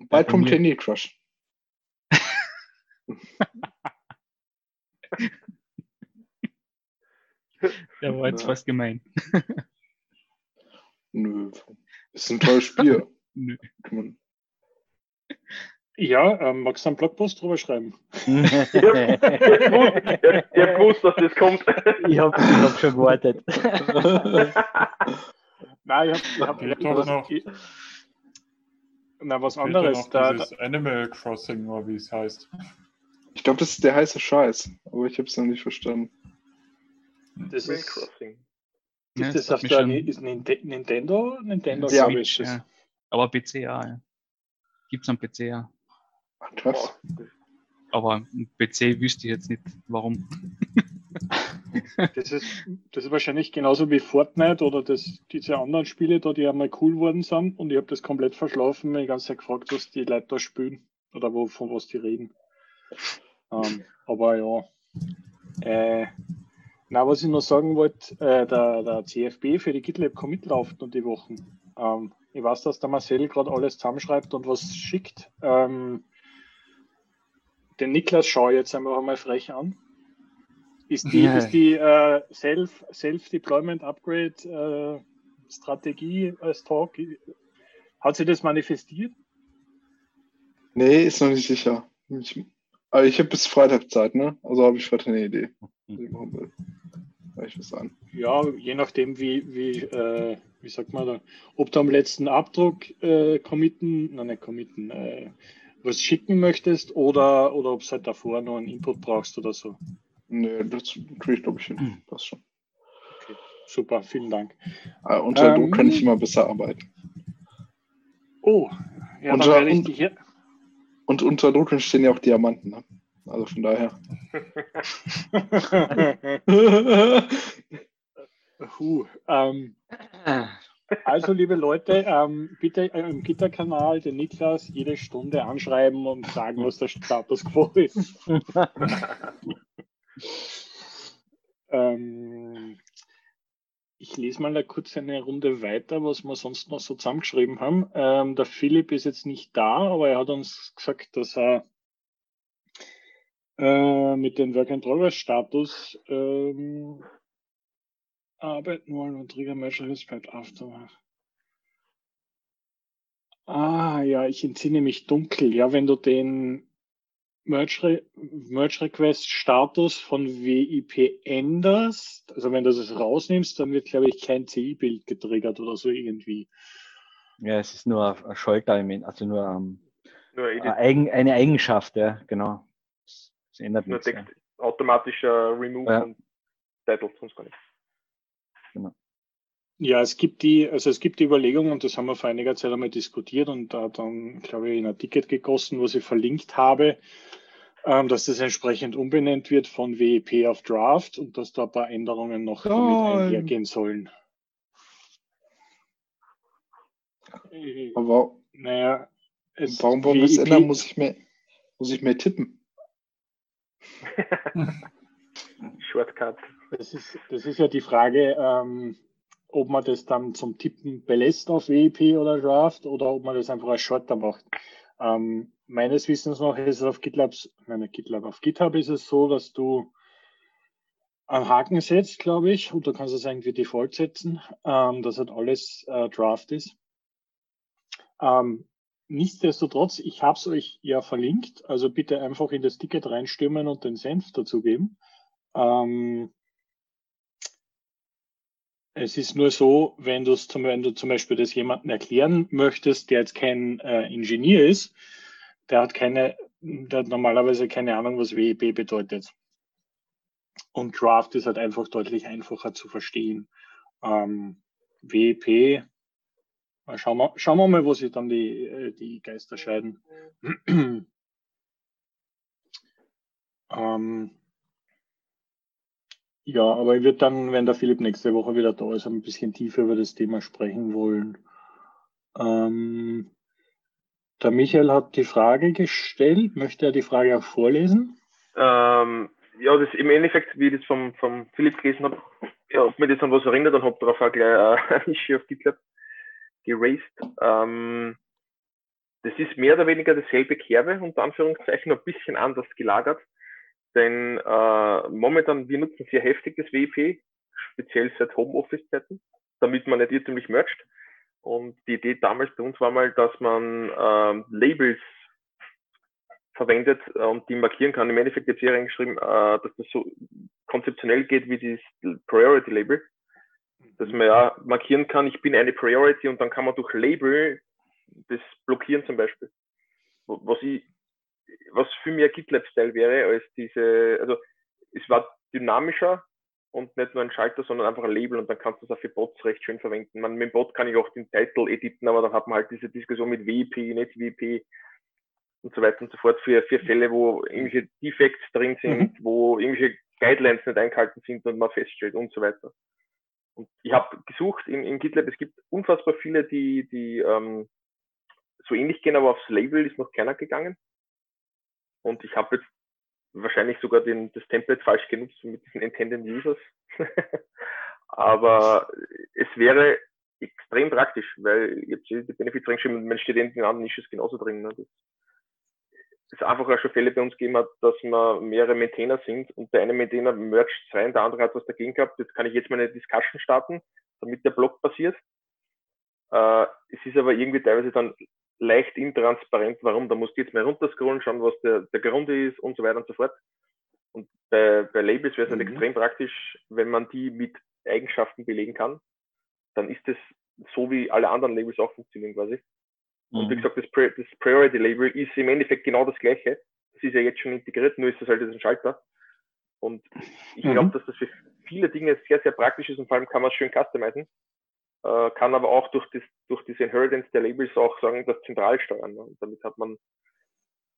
Speaker 4: Bald vom Candy Crush.
Speaker 3: Der war jetzt Na. fast gemein.
Speaker 4: Nö. Ist ein tolles Spiel. Nö.
Speaker 1: Ja, ähm, magst du einen Blogpost drüber schreiben?
Speaker 2: ich habe gewusst, dass das kommt.
Speaker 3: ich habe hab schon gewartet.
Speaker 1: Nein, ich habe hab, hab, noch. Ich, na, was anderes.
Speaker 5: Da, da, Animal Crossing, oder wie es heißt.
Speaker 4: Ich glaube, das ist der heiße Scheiß, aber ich habe es noch nicht verstanden.
Speaker 1: Das ist Crossing. Ist ja, das auf der ist Nintendo? Nintendo,
Speaker 3: ja. Switch, ja. Aber PC ja. ja. Gibt es am PC ja.
Speaker 4: Krass.
Speaker 3: Aber ein PC wüsste ich jetzt nicht, warum.
Speaker 1: das, ist, das ist wahrscheinlich genauso wie Fortnite oder das, diese anderen Spiele da, die einmal cool worden sind und ich habe das komplett verschlafen, mir die ganze Zeit gefragt, was die Leute da spielen oder wo, von was die reden. Ähm, aber ja. Äh, na, was ich noch sagen wollte, äh, der, der CFB für die GitLab Commit läuft und die Wochen. Ähm, ich weiß, dass der Marcel gerade alles zusammenschreibt und was schickt. Ähm, den Niklas schaue ich jetzt einfach mal frech an. Ist die, ist die äh, Self, Self-Deployment Upgrade äh, Strategie als Talk, hat sie das manifestiert?
Speaker 4: Nee, ist noch nicht sicher. Ich, aber ich habe bis Freitag Zeit, ne? Also habe ich heute eine Idee. Mhm.
Speaker 1: Ich was an. Ja, je nachdem, wie, wie, äh, wie sagt man da, ob du am letzten Abdruck äh, committen, nein, nicht committen, äh, was schicken möchtest oder, oder ob es halt davor noch einen Input brauchst oder so.
Speaker 4: Nee, das kriege ich, glaube ich, hin. Hm. Passt schon.
Speaker 1: Okay, super, vielen Dank.
Speaker 4: Ah, unter ähm, Druck kann ich immer besser arbeiten.
Speaker 1: Oh, ja, unter, dann werde ich hier.
Speaker 4: Und unter Druck entstehen ja auch Diamanten. Ne? Also von daher.
Speaker 1: Puh, ähm, also, liebe Leute, ähm, bitte im Gitterkanal den Niklas jede Stunde anschreiben und sagen, was der Status quo ist. ähm, ich lese mal kurz eine Runde weiter, was wir sonst noch so zusammengeschrieben haben. Ähm, der Philipp ist jetzt nicht da, aber er hat uns gesagt, dass er äh, mit dem Work and Progress Status ähm, arbeiten wollen und Trigger Measure Respect Aftermath. Ah, ja, ich entsinne mich dunkel. Ja, wenn du den Merge, Re Merge Request Status von WIP änderst, also wenn du das rausnimmst, dann wird, glaube ich, kein CI-Bild getriggert oder so irgendwie.
Speaker 3: Ja, es ist nur ein Schaltelement, also nur, um, nur eine, eine Eigenschaft, ja, genau.
Speaker 2: Es ändert nichts. Ja. Automatischer Remove ja. und Title, sonst gar nichts.
Speaker 1: Genau. Ja, es gibt die, also es gibt die Überlegung, und das haben wir vor einiger Zeit einmal diskutiert und da dann, glaube ich, in ein Ticket gegossen, wo ich verlinkt habe, ähm, dass das entsprechend umbenannt wird von WEP auf Draft und dass da ein paar Änderungen noch oh. mit einhergehen sollen.
Speaker 4: Aber naja, es, warum wollen wir es ändern? Muss ich mehr, muss ich mehr tippen?
Speaker 2: Shortcut.
Speaker 1: Das ist, das ist ja die Frage, ähm, ob man das dann zum Tippen belässt auf WEP oder Draft oder ob man das einfach als Shorter macht. Ähm, meines Wissens nach ist es auf GitLab, nein, GitLab, auf GitHub ist es so, dass du einen Haken setzt, glaube ich, und du kannst es irgendwie default setzen, ähm, dass halt alles äh, Draft ist. Ähm, nichtsdestotrotz, ich habe es euch ja verlinkt, also bitte einfach in das Ticket reinstürmen und den Senf dazugeben. Ähm, es ist nur so, wenn, zum, wenn du zum Beispiel das jemandem erklären möchtest, der jetzt kein äh, Ingenieur ist, der hat keine, der hat normalerweise keine Ahnung, was WEB bedeutet. Und Draft ist halt einfach deutlich einfacher zu verstehen. Ähm, WEP, schauen wir, schauen wir mal, wo sich dann die, äh, die Geister scheiden. ähm, ja, aber ich würde dann, wenn der Philipp nächste Woche wieder da ist, ein bisschen tiefer über das Thema sprechen wollen. Ähm, der Michael hat die Frage gestellt. Möchte er die Frage auch vorlesen?
Speaker 2: Ähm, ja, das im Endeffekt, wie ich das vom, vom Philipp gelesen habe, ja, ob mir das an was erinnert und habe darauf auch gleich äh, ein Issue auf GitLab geraced. Ähm, das ist mehr oder weniger dasselbe Kerbe, unter Anführungszeichen, ein bisschen anders gelagert. Denn äh, momentan, wir nutzen sehr heftig das WIP, speziell seit Homeoffice-Zeiten, damit man nicht irrtümlich mercht. Und die Idee damals bei uns war mal, dass man ähm, Labels verwendet äh, und die markieren kann. Im Endeffekt jetzt hier reingeschrieben, äh, dass das so konzeptionell geht wie dieses Priority Label. Dass man ja markieren kann, ich bin eine Priority und dann kann man durch Label das blockieren zum Beispiel. Was ich was für ein GitLab-Style wäre, als diese, also es war dynamischer und nicht nur ein Schalter, sondern einfach ein Label und dann kannst du es auch für Bots recht schön verwenden. Man, mit dem Bot kann ich auch den Titel editen, aber dann hat man halt diese Diskussion mit WP, nicht WP und so weiter und so fort für, für Fälle, wo irgendwelche Defects drin sind, mhm. wo irgendwelche Guidelines nicht eingehalten sind und man feststellt und so weiter. Und ich habe gesucht in, in GitLab, es gibt unfassbar viele, die, die ähm, so ähnlich gehen, aber aufs Label ist noch keiner gegangen. Und ich habe jetzt wahrscheinlich sogar den, das Template falsch genutzt mit diesen Intended Users. Aber es wäre extrem praktisch, weil habe die Benefits reingeschrieben und man steht in den anderen Nisches genauso drin. Ne? Das, es einfach auch schon Fälle bei uns gegeben dass wir mehrere Maintainer sind und der eine Maintainer mercht rein, der andere hat was dagegen gehabt. Jetzt kann ich jetzt meine Discussion starten, damit der Blog passiert. Äh, es ist aber irgendwie teilweise dann leicht intransparent, warum. Da musst du jetzt mal runterscrollen, schauen, was der, der Grund ist und so weiter und so fort. Und bei, bei Labels wäre es halt mhm. extrem praktisch, wenn man die mit Eigenschaften belegen kann. Dann ist es so, wie alle anderen Labels auch funktionieren quasi. Mhm. Und wie mhm. gesagt, das, das Priority Label ist im Endeffekt genau das gleiche. Das ist ja jetzt schon integriert, nur ist das halt jetzt ein Schalter. Und ich mhm. glaube, dass das für viele Dinge sehr, sehr praktisch ist und vor allem kann man es schön customizen äh, kann aber auch durch, das, durch diese Inheritance der Labels auch sagen, das zentral steuern. Ne? Und damit hat man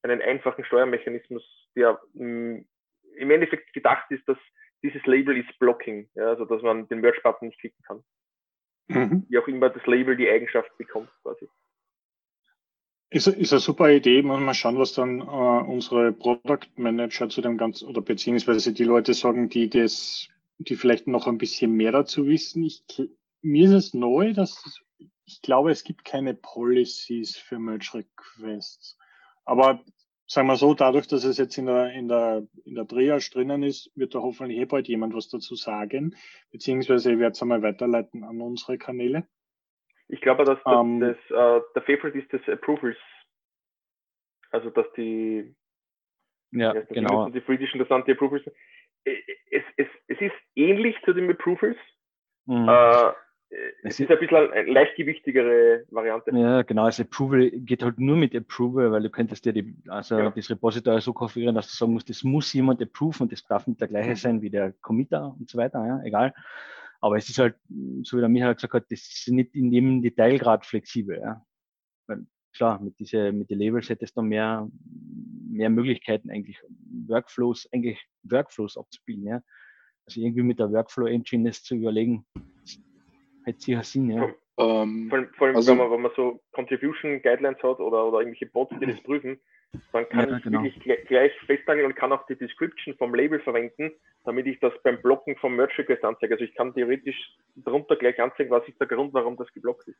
Speaker 2: einen einfachen Steuermechanismus, der mh, mm, im Endeffekt gedacht ist, dass dieses Label ist Blocking, ja, also dass man den Merge-Button nicht klicken kann. Mhm. Wie auch immer das Label die Eigenschaft bekommt quasi.
Speaker 1: Ist, ist eine super Idee. Mal schauen, was dann äh, unsere Product Manager zu dem Ganzen oder beziehungsweise die Leute sagen, die das, die vielleicht noch ein bisschen mehr dazu wissen. Ich mir ist es neu, dass ich glaube, es gibt keine Policies für Merge Requests. Aber sagen wir so, dadurch, dass es jetzt in der, in der, in der Triage drinnen ist, wird da hoffentlich eh bald jemand was dazu sagen. Beziehungsweise ich werde es einmal weiterleiten an unsere Kanäle.
Speaker 2: Ich glaube, dass das, ähm, das äh, der Favorite ist des Approvals. Also, dass die,
Speaker 3: ja, genau.
Speaker 2: die Friedischen, das sind die Approvals. Es, es, es ist ähnlich zu den Approvals. Mhm. Äh, es ist ein bisschen eine leichtgewichtigere Variante.
Speaker 3: Ja, genau. Also Approval geht halt nur mit Approval, weil du könntest ja die, also ja. das Repository so konfigurieren, dass du sagen musst, das muss jemand approven und das darf nicht der gleiche mhm. sein wie der Committer und so weiter, ja, egal. Aber es ist halt, so wie der Michael gesagt hat, das ist nicht in jedem Detailgrad flexibel, ja. Weil, klar, mit diese, mit den Labels hättest du mehr, mehr Möglichkeiten eigentlich, Workflows, eigentlich Workflows abzubilden, ja. Also irgendwie mit der Workflow Engine das zu überlegen, Hätte sicher Sinn, ja.
Speaker 2: Ähm, vor, allem, vor allem also, wenn, man, wenn man so Contribution Guidelines hat oder, oder irgendwelche Bots, die das prüfen, dann kann ja, ich genau. wirklich gleich, gleich festnageln und kann auch die Description vom Label verwenden, damit ich das beim Blocken vom Merge Request anzeige. Also ich kann theoretisch darunter gleich anzeigen, was ist der Grund, warum das geblockt ist.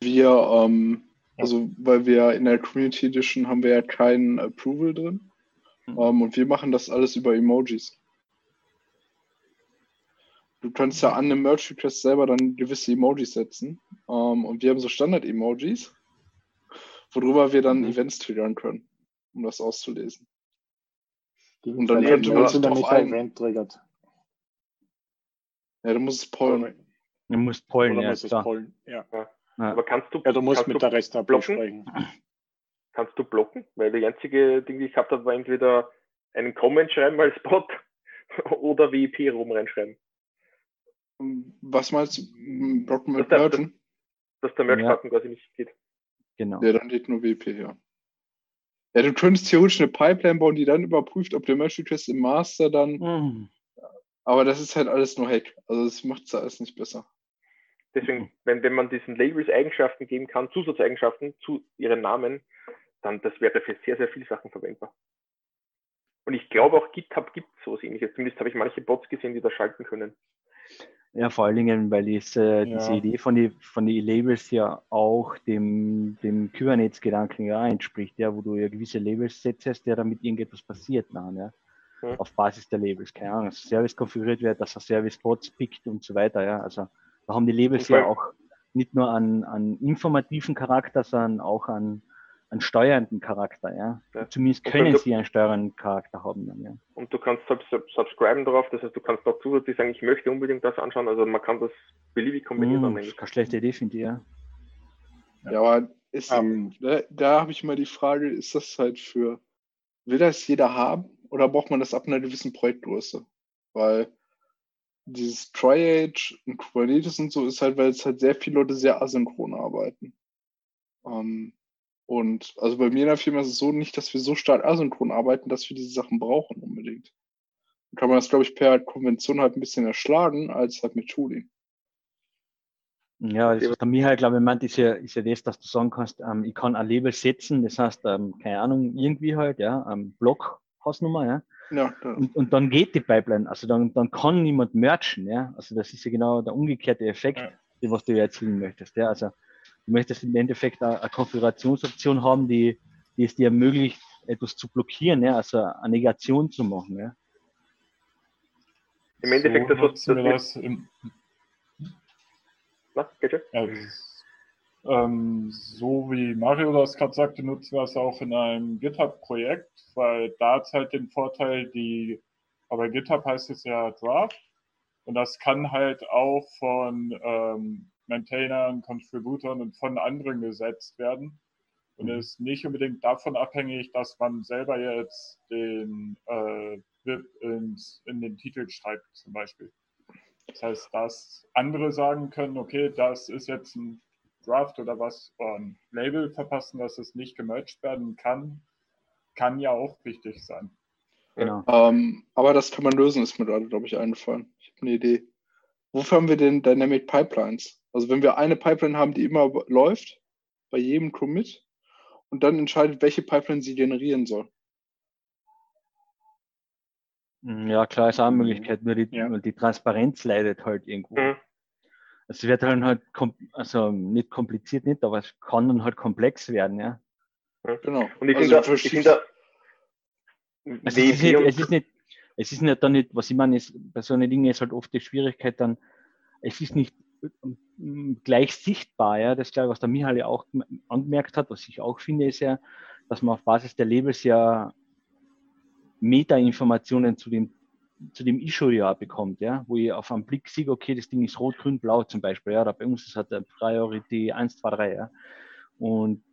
Speaker 4: Wir ähm, Also, weil wir in der Community Edition haben wir ja keinen Approval drin.
Speaker 3: Mhm.
Speaker 4: Ähm, und wir machen das alles über Emojis. Du kannst ja an einem Merch Request selber dann gewisse Emojis setzen. Ähm, und wir haben so Standard-Emojis, worüber wir dann
Speaker 1: Mhm.
Speaker 4: Events triggern können, um das auszulesen.
Speaker 1: Die
Speaker 4: Und dann
Speaker 2: könnte man
Speaker 1: sind,
Speaker 4: drauf
Speaker 1: ein Event triggert.
Speaker 4: Ja, du musst es pollen.
Speaker 3: Du musst pollen,
Speaker 1: Oder
Speaker 3: ja,
Speaker 1: muss es pollen. Ja.
Speaker 3: Ja.
Speaker 2: Aber kannst du,
Speaker 1: ja, du musst
Speaker 2: kannst
Speaker 1: mit
Speaker 2: du,
Speaker 1: der Rest
Speaker 2: blocken?
Speaker 1: sprechen.
Speaker 2: kannst du blocken? Weil die einzige Ding, die ich gehabt habe, war entweder einen Comment schreiben als Bot oder WIP rum reinschreiben.
Speaker 4: Was meinst du? M, Blocken mit
Speaker 2: Das darf-
Speaker 4: Mergen?
Speaker 2: Dass der Merch-Button quasi nicht geht.
Speaker 3: Genau.
Speaker 4: Ja, dann geht nur WP, ja. Ja, du könntest theoretisch eine Pipeline bauen, die dann überprüft, ob der Merch Request im Master dann.
Speaker 3: Mhm.
Speaker 4: Aber das ist halt alles nur Hack. Also das macht es alles nicht besser.
Speaker 2: Deswegen, wenn, wenn man diesen Labels Eigenschaften geben kann, Zusatzeigenschaften zu ihren Namen, dann das wäre für sehr, sehr viele Sachen verwendbar. Und ich glaube auch GitHub gibt sowas ähnliches. Zumindest habe ich manche Bots gesehen, die das schalten können.
Speaker 3: Ja, vor allen Dingen, weil dies, äh,
Speaker 5: Ja.
Speaker 3: diese Idee von den von die Labels ja auch dem, dem Kubernetes-Gedanken ja entspricht, ja, wo du ja gewisse Labels setzt, der damit irgendetwas passiert, nachher, ja.
Speaker 2: Ja.
Speaker 3: Auf Basis der Labels, keine Ahnung, dass Service konfiguriert wird, dass er Service-Bots pickt und so weiter, ja. Also da haben die Labels
Speaker 2: vor
Speaker 3: ja auch nicht nur an, an informativen Charakter, sondern auch an, an steuernden Charakter, ja.
Speaker 2: Ja.
Speaker 3: Zumindest können sie einen steuernden Charakter haben dann, ja.
Speaker 2: Und du kannst sub sub subscriben darauf, das heißt, du kannst auch zusätzlich sagen, ich möchte unbedingt das anschauen. Also man kann das beliebig kombinieren.
Speaker 3: Mm,
Speaker 2: dann
Speaker 3: das ist keine schlechte Idee, finde ich, ja.
Speaker 4: Ja, aber ist,
Speaker 1: Ähm,
Speaker 4: da, da habe ich mal die Frage, ist das halt für, will das jeder haben oder braucht man das ab einer gewissen Projektgröße? Weil dieses Triage und Kubernetes und so ist halt, weil es halt sehr viele Leute sehr asynchron arbeiten. Ähm, und also bei mir in der Firma ist es so nicht, dass wir so stark asynchron arbeiten, dass wir diese Sachen brauchen unbedingt. Dann kann man das, glaube ich, per Konvention halt ein bisschen erschlagen, als halt mit Tooling.
Speaker 3: Ja, das, was der Michael, glaube ich, meint, ist ja, ist ja das, dass du sagen kannst, ähm, ich kann ein Label setzen, das heißt, ähm, keine Ahnung, irgendwie halt, ja, ähm, Block-Hausnummer, ja,
Speaker 4: Ja, da-
Speaker 3: und, und dann geht die Pipeline, also dann, dann kann niemand merchen, ja, also das ist ja genau der umgekehrte Effekt,
Speaker 5: Ja.
Speaker 3: den, was du ja erzielen möchtest, ja, also du möchtest im Endeffekt eine, eine Konfigurationsoption haben, die, die es dir ermöglicht, etwas zu blockieren, ja, also eine Negation zu machen, ja.
Speaker 2: Im Endeffekt,
Speaker 5: so
Speaker 2: das, was
Speaker 5: nutzen wir
Speaker 2: das,
Speaker 5: das im,
Speaker 2: na, geht
Speaker 5: ja, das ist, ähm, so wie Mario das gerade sagte, nutzen wir es auch in einem GitHub-Projekt, weil da hat es halt den Vorteil, die, aber GitHub heißt es ja Draft und das kann halt auch von ähm, Maintainern, Contributern und von anderen gesetzt werden und
Speaker 3: Mhm.
Speaker 5: ist nicht unbedingt davon abhängig, dass man selber jetzt den äh, VIP ins, in den Titel schreibt zum Beispiel. Das heißt, dass andere sagen können, okay, das ist jetzt ein Draft oder was, ein Label verpassen, dass es nicht gemerged werden kann, kann ja auch wichtig sein.
Speaker 3: Genau.
Speaker 4: Ähm, aber das kann man lösen, ist mir gerade, glaube ich, eingefallen. Ich habe eine Idee. Wofür haben wir denn Dynamic Pipelines? Also wenn wir eine Pipeline haben, die immer läuft, bei jedem Commit, und dann entscheidet, welche Pipeline sie generieren soll.
Speaker 3: Mm, Ja, klar, ist auch eine
Speaker 1: Mhm.
Speaker 3: Möglichkeit, nur die,
Speaker 1: Ja.
Speaker 3: die Transparenz leidet halt irgendwo.
Speaker 2: Mhm.
Speaker 3: Es wird dann halt, also nicht kompliziert nicht, aber es kann dann halt komplex werden, ja.
Speaker 4: Genau.
Speaker 2: Und ich
Speaker 4: Also
Speaker 2: finde da, ich finde da,
Speaker 3: Also es, ist nicht, es ist nicht, es ist nicht dann nicht, was ich meine, ist, bei so einer Dinge ist halt oft die Schwierigkeit dann, es ist nicht ähm, gleich sichtbar, ja. Das glaube ich, was der Michael ja auch angemerkt hat, was ich auch finde, ist ja, dass man auf Basis der Labels ja Meta-Informationen zu dem, zu dem Issue ja bekommt, ja, wo ich auf einen Blick sehe, okay, das Ding ist rot, grün, blau zum Beispiel, ja, da bei uns ist halt der Priority 1, 2, 3, ja. Und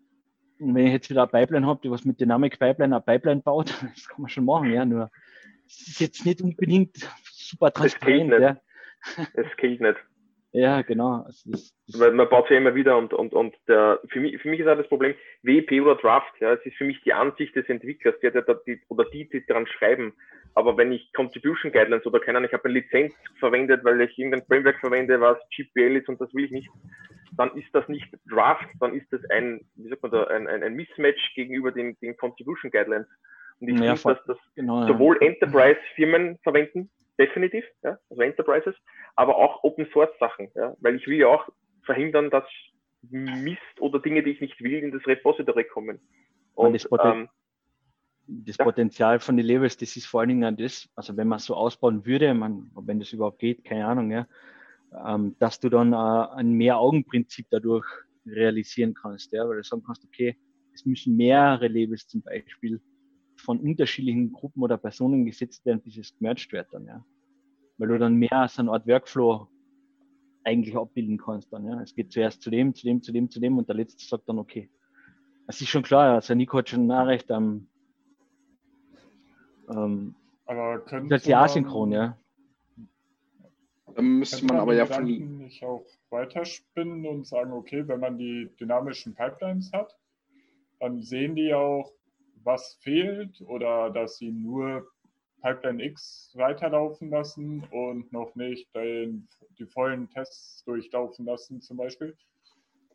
Speaker 3: wenn ich jetzt wieder eine Pipeline habe, die was mit Dynamic Pipeline eine Pipeline baut, das kann man schon machen, ja, nur ist jetzt nicht unbedingt super transparent,
Speaker 2: nicht.
Speaker 3: ja.
Speaker 2: es killt nicht.
Speaker 3: Ja, genau. Also das, das,
Speaker 2: Weil man baut sie ja immer wieder und, und, und der, für mich, für mich ist auch das Problem, WP oder Draft, ja, es ist für mich die Ansicht des Entwicklers, der, der, der, die, oder die, die daran schreiben. Aber wenn ich Contribution Guidelines oder keine Ahnung, ich habe eine Lizenz verwendet, weil ich irgendein Framework verwende, was GPL ist und das will ich nicht, dann ist das nicht Draft, dann ist das ein, wie sagt man da, ein, ein, ein Mismatch gegenüber den, den Contribution Guidelines. Und ich
Speaker 3: Ja,
Speaker 2: finde, dass das
Speaker 3: genau, ja.
Speaker 2: sowohl Enterprise-Firmen verwenden, definitiv, ja, also Enterprises, aber auch Open Source Sachen, ja, weil ich will ja auch verhindern, dass Mist oder Dinge, die ich nicht will, in das Repository kommen.
Speaker 3: Und, das, Poten ähm, das ja. Potenzial von den Labels, das ist vor allen Dingen das, also wenn man es so ausbauen würde, man, wenn das überhaupt geht, keine Ahnung, ja, ähm, dass du dann äh, ein Mehr-Augen-Prinzip dadurch realisieren kannst, ja, weil du sagen kannst, okay, es müssen mehrere Labels zum Beispiel von unterschiedlichen Gruppen oder Personen gesetzt werden, bis es gemerged wird dann, ja. Weil du dann mehr so eine Art Workflow eigentlich abbilden kannst dann, ja. Es geht zuerst zu dem, zu dem, zu dem, zu dem und der Letzte sagt dann, okay. Es ist schon klar, also Nico hat schon Nachricht am, ähm,
Speaker 5: aber können
Speaker 3: das ist ja asynchron, ja.
Speaker 4: Dann müsste man, man aber ja von
Speaker 5: nicht auch weiterspinnen und sagen, okay, wenn man die dynamischen Pipelines hat, dann sehen die auch, was fehlt oder dass sie nur Pipeline X weiterlaufen lassen und noch nicht den, die vollen Tests durchlaufen lassen zum Beispiel.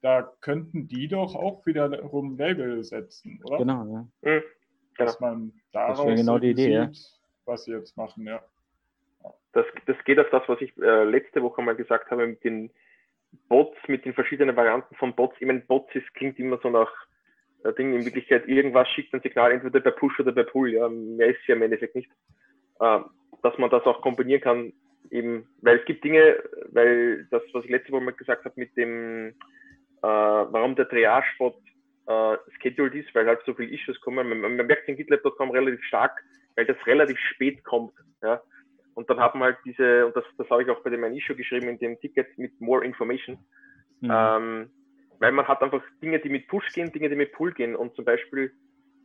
Speaker 5: Da könnten die doch auch wiederum Label setzen, oder?
Speaker 3: Genau,
Speaker 2: ja. Mhm.
Speaker 5: Dass man daraus
Speaker 3: genau die Idee,
Speaker 5: sieht,
Speaker 3: ja.
Speaker 5: was sie jetzt machen, ja.
Speaker 2: Das, das geht auf das, was ich äh, letzte Woche mal gesagt habe mit den Bots, mit den verschiedenen Varianten von Bots. Ich meine, Bots ist, klingt immer so nach äh, Ding. In Wirklichkeit, irgendwas schickt ein Signal entweder per Push oder per Pull. Ja, mehr ist ja im Endeffekt nicht. Äh, dass man das auch kombinieren kann, eben, weil es gibt Dinge, weil das, was ich letzte Woche mal gesagt habe, mit dem, äh, warum der Triage-Bot äh, scheduled ist, weil halt so viele Issues kommen. Man, man merkt in GitLab.com relativ stark, weil das relativ spät kommt. Ja. Und dann haben wir halt diese, und das, das habe ich auch bei dem ein Issue geschrieben in dem Ticket mit More Information. Mhm. Ähm, weil man hat einfach Dinge, die mit Push gehen, Dinge, die mit Pull gehen. Und zum Beispiel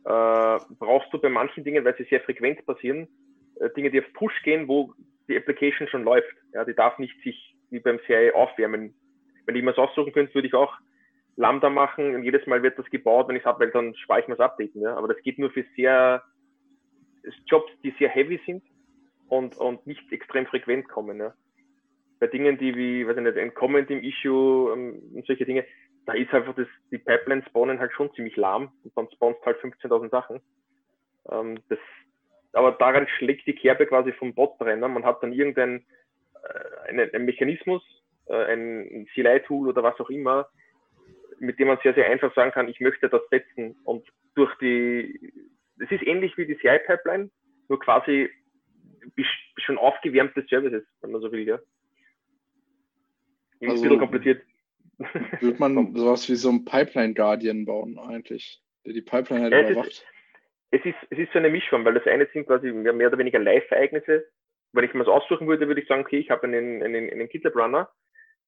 Speaker 2: äh, brauchst du bei manchen Dingen, weil sie sehr frequent passieren, äh, Dinge, die auf Push gehen, wo die Application schon läuft. Ja, die darf nicht sich wie beim CI aufwärmen. Wenn ich mir das aussuchen könnte, würde ich auch Lambda machen und jedes Mal wird das gebaut, wenn ich es habe, weil dann spare ich mir es updaten. Ja? Aber das geht nur für sehr Jobs, die sehr heavy sind und, und nicht extrem frequent kommen. Ja? Bei Dingen, die wie, weiß ich nicht, ein Comment im Issue ähm, und solche Dinge, da ist einfach das, die Pipeline spawnen halt schon ziemlich lahm und dann spawnst halt 15.000 Sachen. Ähm, das, aber daran schlägt die Kerbe quasi vom Bot rein. Ne? Man hat dann irgendeinen äh, einen, einen Mechanismus, äh, ein CLI-Tool oder was auch immer, mit dem man sehr, sehr einfach sagen kann, ich möchte das setzen. Und durch die, es ist ähnlich wie die CI-Pipeline, nur quasi schon aufgewärmte Services, wenn man so will, ja. Also, ein bisschen kompliziert.
Speaker 4: Würde man sowas wie so ein Pipeline Guardian bauen eigentlich, der die Pipeline halt
Speaker 2: ja, überwacht? Es ist, es ist so eine Mischung, weil das eine sind quasi mehr oder weniger Live-Ereignisse. Wenn ich mir das aussuchen würde, würde ich sagen, okay, ich habe einen, einen, einen GitLab Runner.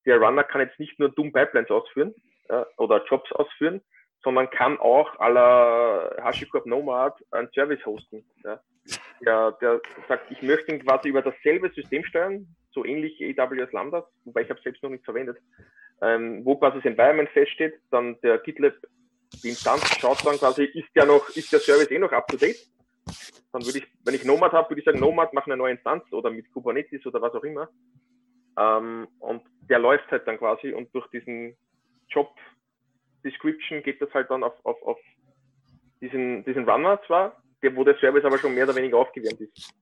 Speaker 2: Der Runner kann jetzt nicht nur dumm Pipelines ausführen ja, oder Jobs ausführen, sondern kann auch aller HashiCorp Nomad einen Service hosten. Ja. Der, der sagt, ich möchte ihn quasi über dasselbe System steuern, so ähnlich AWS Lambda, wobei ich habe selbst noch nicht verwendet, ähm, wo quasi das Environment feststeht, dann der GitLab die Instanz schaut dann quasi, ist der noch, ist der Service eh noch up to date? Dann würde ich, wenn ich Nomad habe, würde ich sagen, Nomad, mach eine neue Instanz oder mit Kubernetes oder was auch immer. Ähm, und der läuft halt dann quasi und durch diesen Job Description geht das halt dann auf, auf, auf diesen, diesen Runner zwar, der, wo der Service aber schon mehr oder weniger aufgewärmt ist.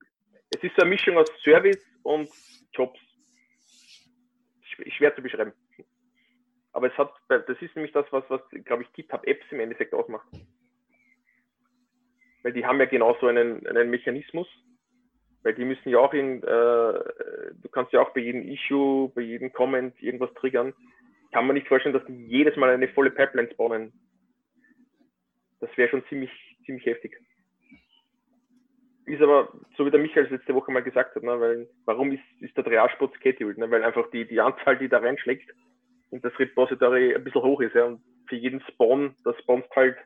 Speaker 2: Es ist so eine Mischung aus Service und Jobs. Schwer zu beschreiben. Aber es hat, das ist nämlich das, was, was glaube ich, GitHub Apps im Endeffekt ausmacht. Weil die haben ja genauso einen, einen Mechanismus, weil die müssen ja auch in, äh, du kannst ja auch bei jedem Issue, bei jedem Comment irgendwas triggern. Kann man nicht vorstellen, dass die jedes Mal eine volle Pipeline spawnen. Das wäre schon ziemlich, ziemlich heftig. Ist aber, so wie der Michael letzte Woche mal gesagt hat, ne, weil, warum ist, ist der Triage-Spot scheduled? Ne, weil einfach die, die Anzahl, die da reinschlägt, und das Repository ein bisschen hoch ist. Ja. Und für jeden Spawn, das spawnst halt,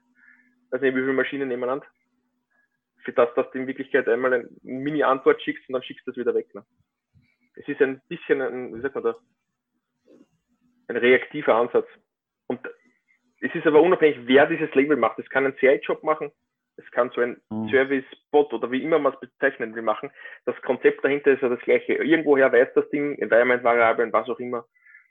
Speaker 2: weiß nicht, wie viele Maschinen nebeneinander. Für das, dass du in Wirklichkeit einmal eine Mini-Antwort schickst und dann schickst du das wieder weg. Ne. Es ist ein bisschen ein, wie sagt man da, ein reaktiver Ansatz. Und es ist aber unabhängig, wer dieses Label macht. Es kann ein CI-Job machen, es kann so ein mhm. Service-Bot oder wie immer man es bezeichnen will machen. Das Konzept dahinter ist ja das gleiche. Irgendwoher weiß das Ding, Environment-Variablen, was auch immer,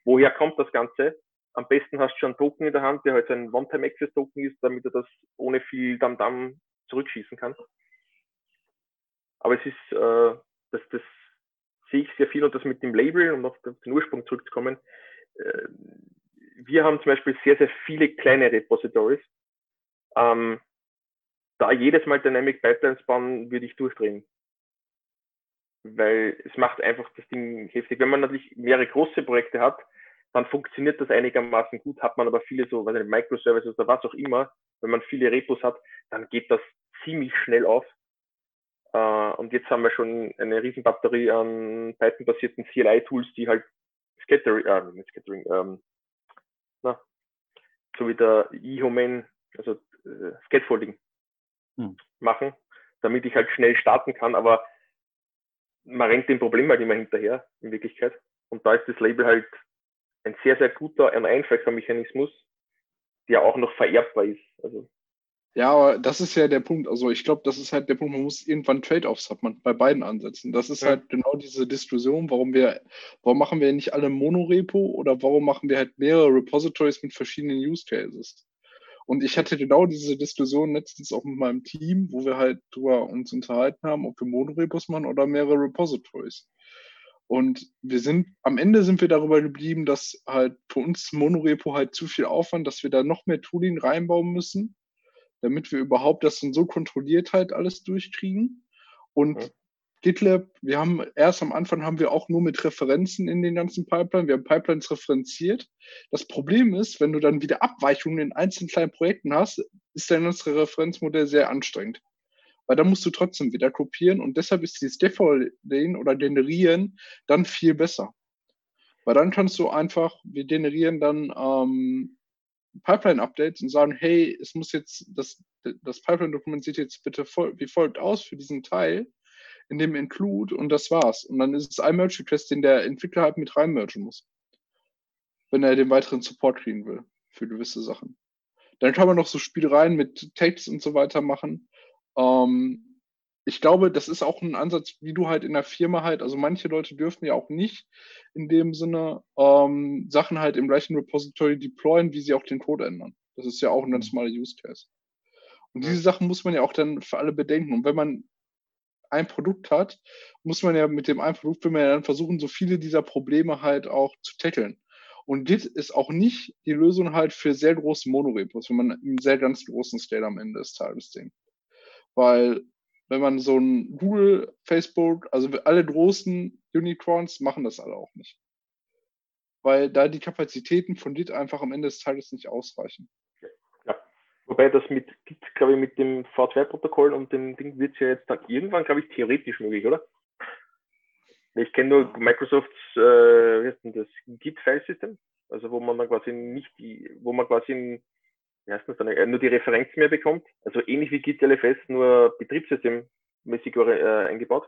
Speaker 2: woher kommt das Ganze? Am besten hast du schon einen Token in der Hand, der halt so ein One-Time-Access-Token ist, damit er das ohne viel Damm-Damm zurückschießen kann. Aber es ist, äh, das, das sehe ich sehr viel und das mit dem Label, um auf den Ursprung zurückzukommen, äh, wir haben zum Beispiel sehr, sehr viele kleine Repositories. Ähm, da jedes Mal Dynamic Pipelines bauen, würde ich durchdrehen. Weil es macht einfach das Ding heftig. Wenn man natürlich mehrere große Projekte hat, dann funktioniert das einigermaßen gut. Hat man aber viele so, weiß nicht, Microservices oder was auch immer, wenn man viele Repos hat, dann geht das ziemlich schnell auf. Äh, und jetzt haben wir schon eine riesen Batterie an Python-basierten CLI-Tools, die halt Scattering, äh, nicht Scattering, ähm, na, so wie der eHoman, also äh, Scatfolding hm. machen, damit ich halt schnell starten kann, aber man rennt dem Problem halt immer hinterher, in Wirklichkeit. Und da ist das Label halt ein sehr, sehr guter, ein einfacher Mechanismus, der auch noch vererbbar ist. Also
Speaker 4: ja, aber das ist ja der Punkt. Also ich glaube, das ist halt der Punkt, man muss irgendwann Trade-offs hat man bei beiden ansetzen. Das ist ja. halt genau diese Diskussion, warum wir, warum machen wir nicht alle Monorepo oder warum machen wir halt mehrere Repositories mit verschiedenen Use Cases? Und ich hatte genau diese Diskussion letztens auch mit meinem Team, wo wir halt drüber uns unterhalten haben, ob wir Monorepos machen oder mehrere Repositories. Und wir sind, am Ende sind wir darüber geblieben, dass halt für uns Monorepo halt zu viel Aufwand, dass wir da noch mehr Tooling reinbauen müssen, damit wir überhaupt das dann so kontrolliert halt alles durchkriegen. Und ja. GitLab, wir haben erst am Anfang haben wir auch nur mit Referenzen in den ganzen Pipeline. Wir haben Pipelines referenziert. Das Problem ist, wenn du dann wieder Abweichungen in einzelnen kleinen Projekten hast, ist dein unsere Referenzmodell sehr anstrengend weil dann musst du trotzdem wieder kopieren und deshalb ist dieses Defaulten oder Generieren dann viel besser. Weil dann kannst du einfach, wir generieren dann ähm, Pipeline-Updates und sagen, hey, es muss jetzt, das, das Pipeline-Dokument sieht jetzt bitte wie folgt aus für diesen Teil, in dem Include und das war's. Und dann ist es ein Merge-Request, den der Entwickler halt mit reinmergen muss. Wenn er den weiteren Support kriegen will für gewisse Sachen. Dann kann man noch so Spielereien mit Tags und so weiter machen. Ähm, ich glaube, das ist auch ein Ansatz, wie du halt in der Firma halt, also manche Leute dürfen ja auch nicht in dem Sinne ähm, Sachen halt im gleichen Repository deployen, wie sie auch den Code ändern. Das ist ja auch ein ganz mhm. normaler Use Case. Und diese Sachen muss man ja auch dann für alle bedenken. Und wenn man ein Produkt hat, muss man ja mit dem einen Produkt, will man ja dann versuchen, so viele dieser Probleme halt auch zu tackeln. Und Git ist auch nicht die Lösung halt für sehr große Monorepos, wenn man einen sehr ganz großen Scale am Ende des Tages denkt. Weil wenn man so ein Google, Facebook, also alle großen Unicorns machen das alle auch nicht. Weil da die Kapazitäten von Git einfach am Ende des Tages nicht ausreichen.
Speaker 2: Wobei das mit glaube ich, mit dem V2-Protokoll und dem Ding wird ja jetzt dann irgendwann, glaube ich, theoretisch möglich, oder? Ich kenne nur Microsofts, äh, wie heißt das, Git-File-System, also wo man dann quasi nicht die, wo man quasi ein erstens dann nur die Referenz mehr bekommt. Also ähnlich wie Git LFS, nur betriebssystemmäßig äh, eingebaut.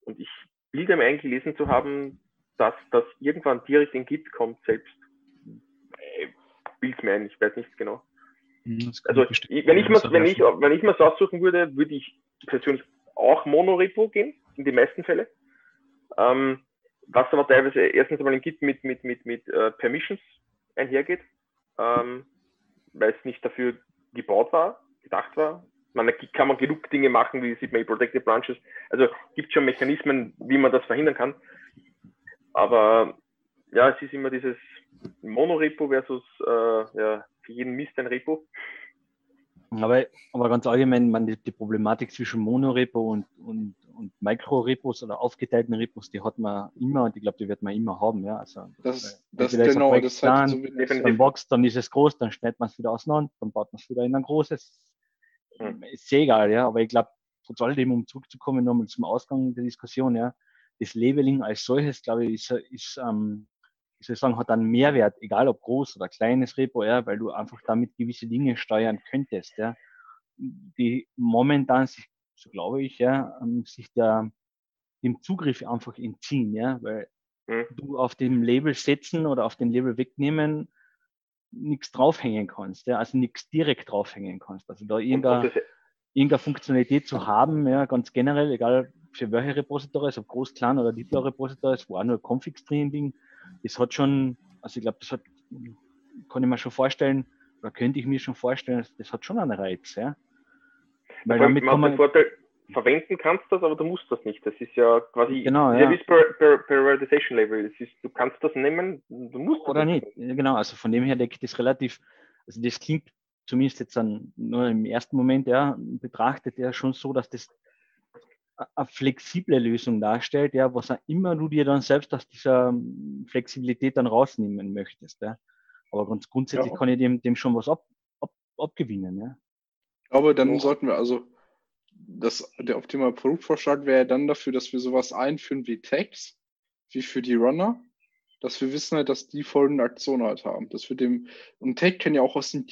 Speaker 2: Und ich bilde mir eingelesen zu haben, dass das irgendwann direkt in Git kommt selbst. Äh, bild mir ein, ich weiß nicht genau. Hm, also ich, wenn ich mal, wenn ich, wenn ich mal aussuchen würde, würde ich persönlich auch Monorepo gehen, in den meisten Fällen. Ähm, was aber teilweise erstens einmal in Git mit, mit, mit, mit uh, Permissions einhergeht. Ähm, weil es nicht dafür gebaut war, gedacht war. Man kann man genug Dinge machen, wie sieht man in Protected Branches. Also gibt schon Mechanismen, wie man das verhindern kann. Aber ja, es ist immer dieses Monorepo versus äh, ja, für jeden Mist ein Repo.
Speaker 3: Aber, aber ganz allgemein, man, die, die Problematik zwischen Monorepo und, und, und Micro-Repos oder aufgeteilten Repos, die hat man immer und ich glaube, die wird man immer haben. Ja? Also,
Speaker 4: das, das genau, das
Speaker 3: halt so dann wächst, dann ist es groß, dann schneidet man es wieder auseinander, dann baut man es wieder in ein großes. Hm. Ist sehr egal, ja, aber ich glaube, trotz alledem, um zurückzukommen, nochmal zum Ausgang der Diskussion, ja, das Labeling als solches, glaube ich, ist, ist ähm, ich soll sagen, hat einen Mehrwert, egal ob groß oder kleines Repo, ja, weil du einfach damit gewisse Dinge steuern könntest, ja, die momentan sich, so glaube ich, ja, ähm, sich der, dem Zugriff einfach entziehen, ja, weil mhm. du auf dem Label setzen oder auf dem Label wegnehmen nichts draufhängen kannst, ja, also nichts direkt draufhängen kannst. Also da irgendeine, irgendeine Funktionalität zu haben, ja, ganz generell, egal für welche Repositories, ob groß, klein oder mittlere Repositories, wo auch nur Configs drin liegen, das hat schon, also ich glaube, das hat, kann ich mir schon vorstellen, oder könnte ich mir schon vorstellen, das hat schon einen Reiz, ja.
Speaker 2: Weil damit kann man, Vorteil, verwenden kannst das, aber du musst das nicht. Das ist ja quasi
Speaker 3: Genau,
Speaker 2: ja.
Speaker 3: ja.
Speaker 2: wie per, per, Periodization Level. Das ist, du kannst das nehmen, du musst das
Speaker 3: Oder nicht. Ja, Genau, also von dem her denke ich das relativ, also das klingt zumindest jetzt dann nur im ersten Moment ja, betrachtet ja schon so, dass das eine flexible Lösung darstellt, ja, was auch immer du dir dann selbst aus dieser ähm, Flexibilität dann rausnehmen möchtest. Ja. Aber ganz grundsätzlich
Speaker 1: Ja.
Speaker 3: kann ich dem, dem schon was ab, ab, abgewinnen. Ja.
Speaker 4: Aber dann sollten wir also, das, der optimale Produktvorschlag wäre dann dafür, dass wir sowas einführen wie Tags, wie für die Runner, dass wir wissen halt, dass die folgende Aktion halt haben. Dass wir dem, und Tag kann ja auch aus dem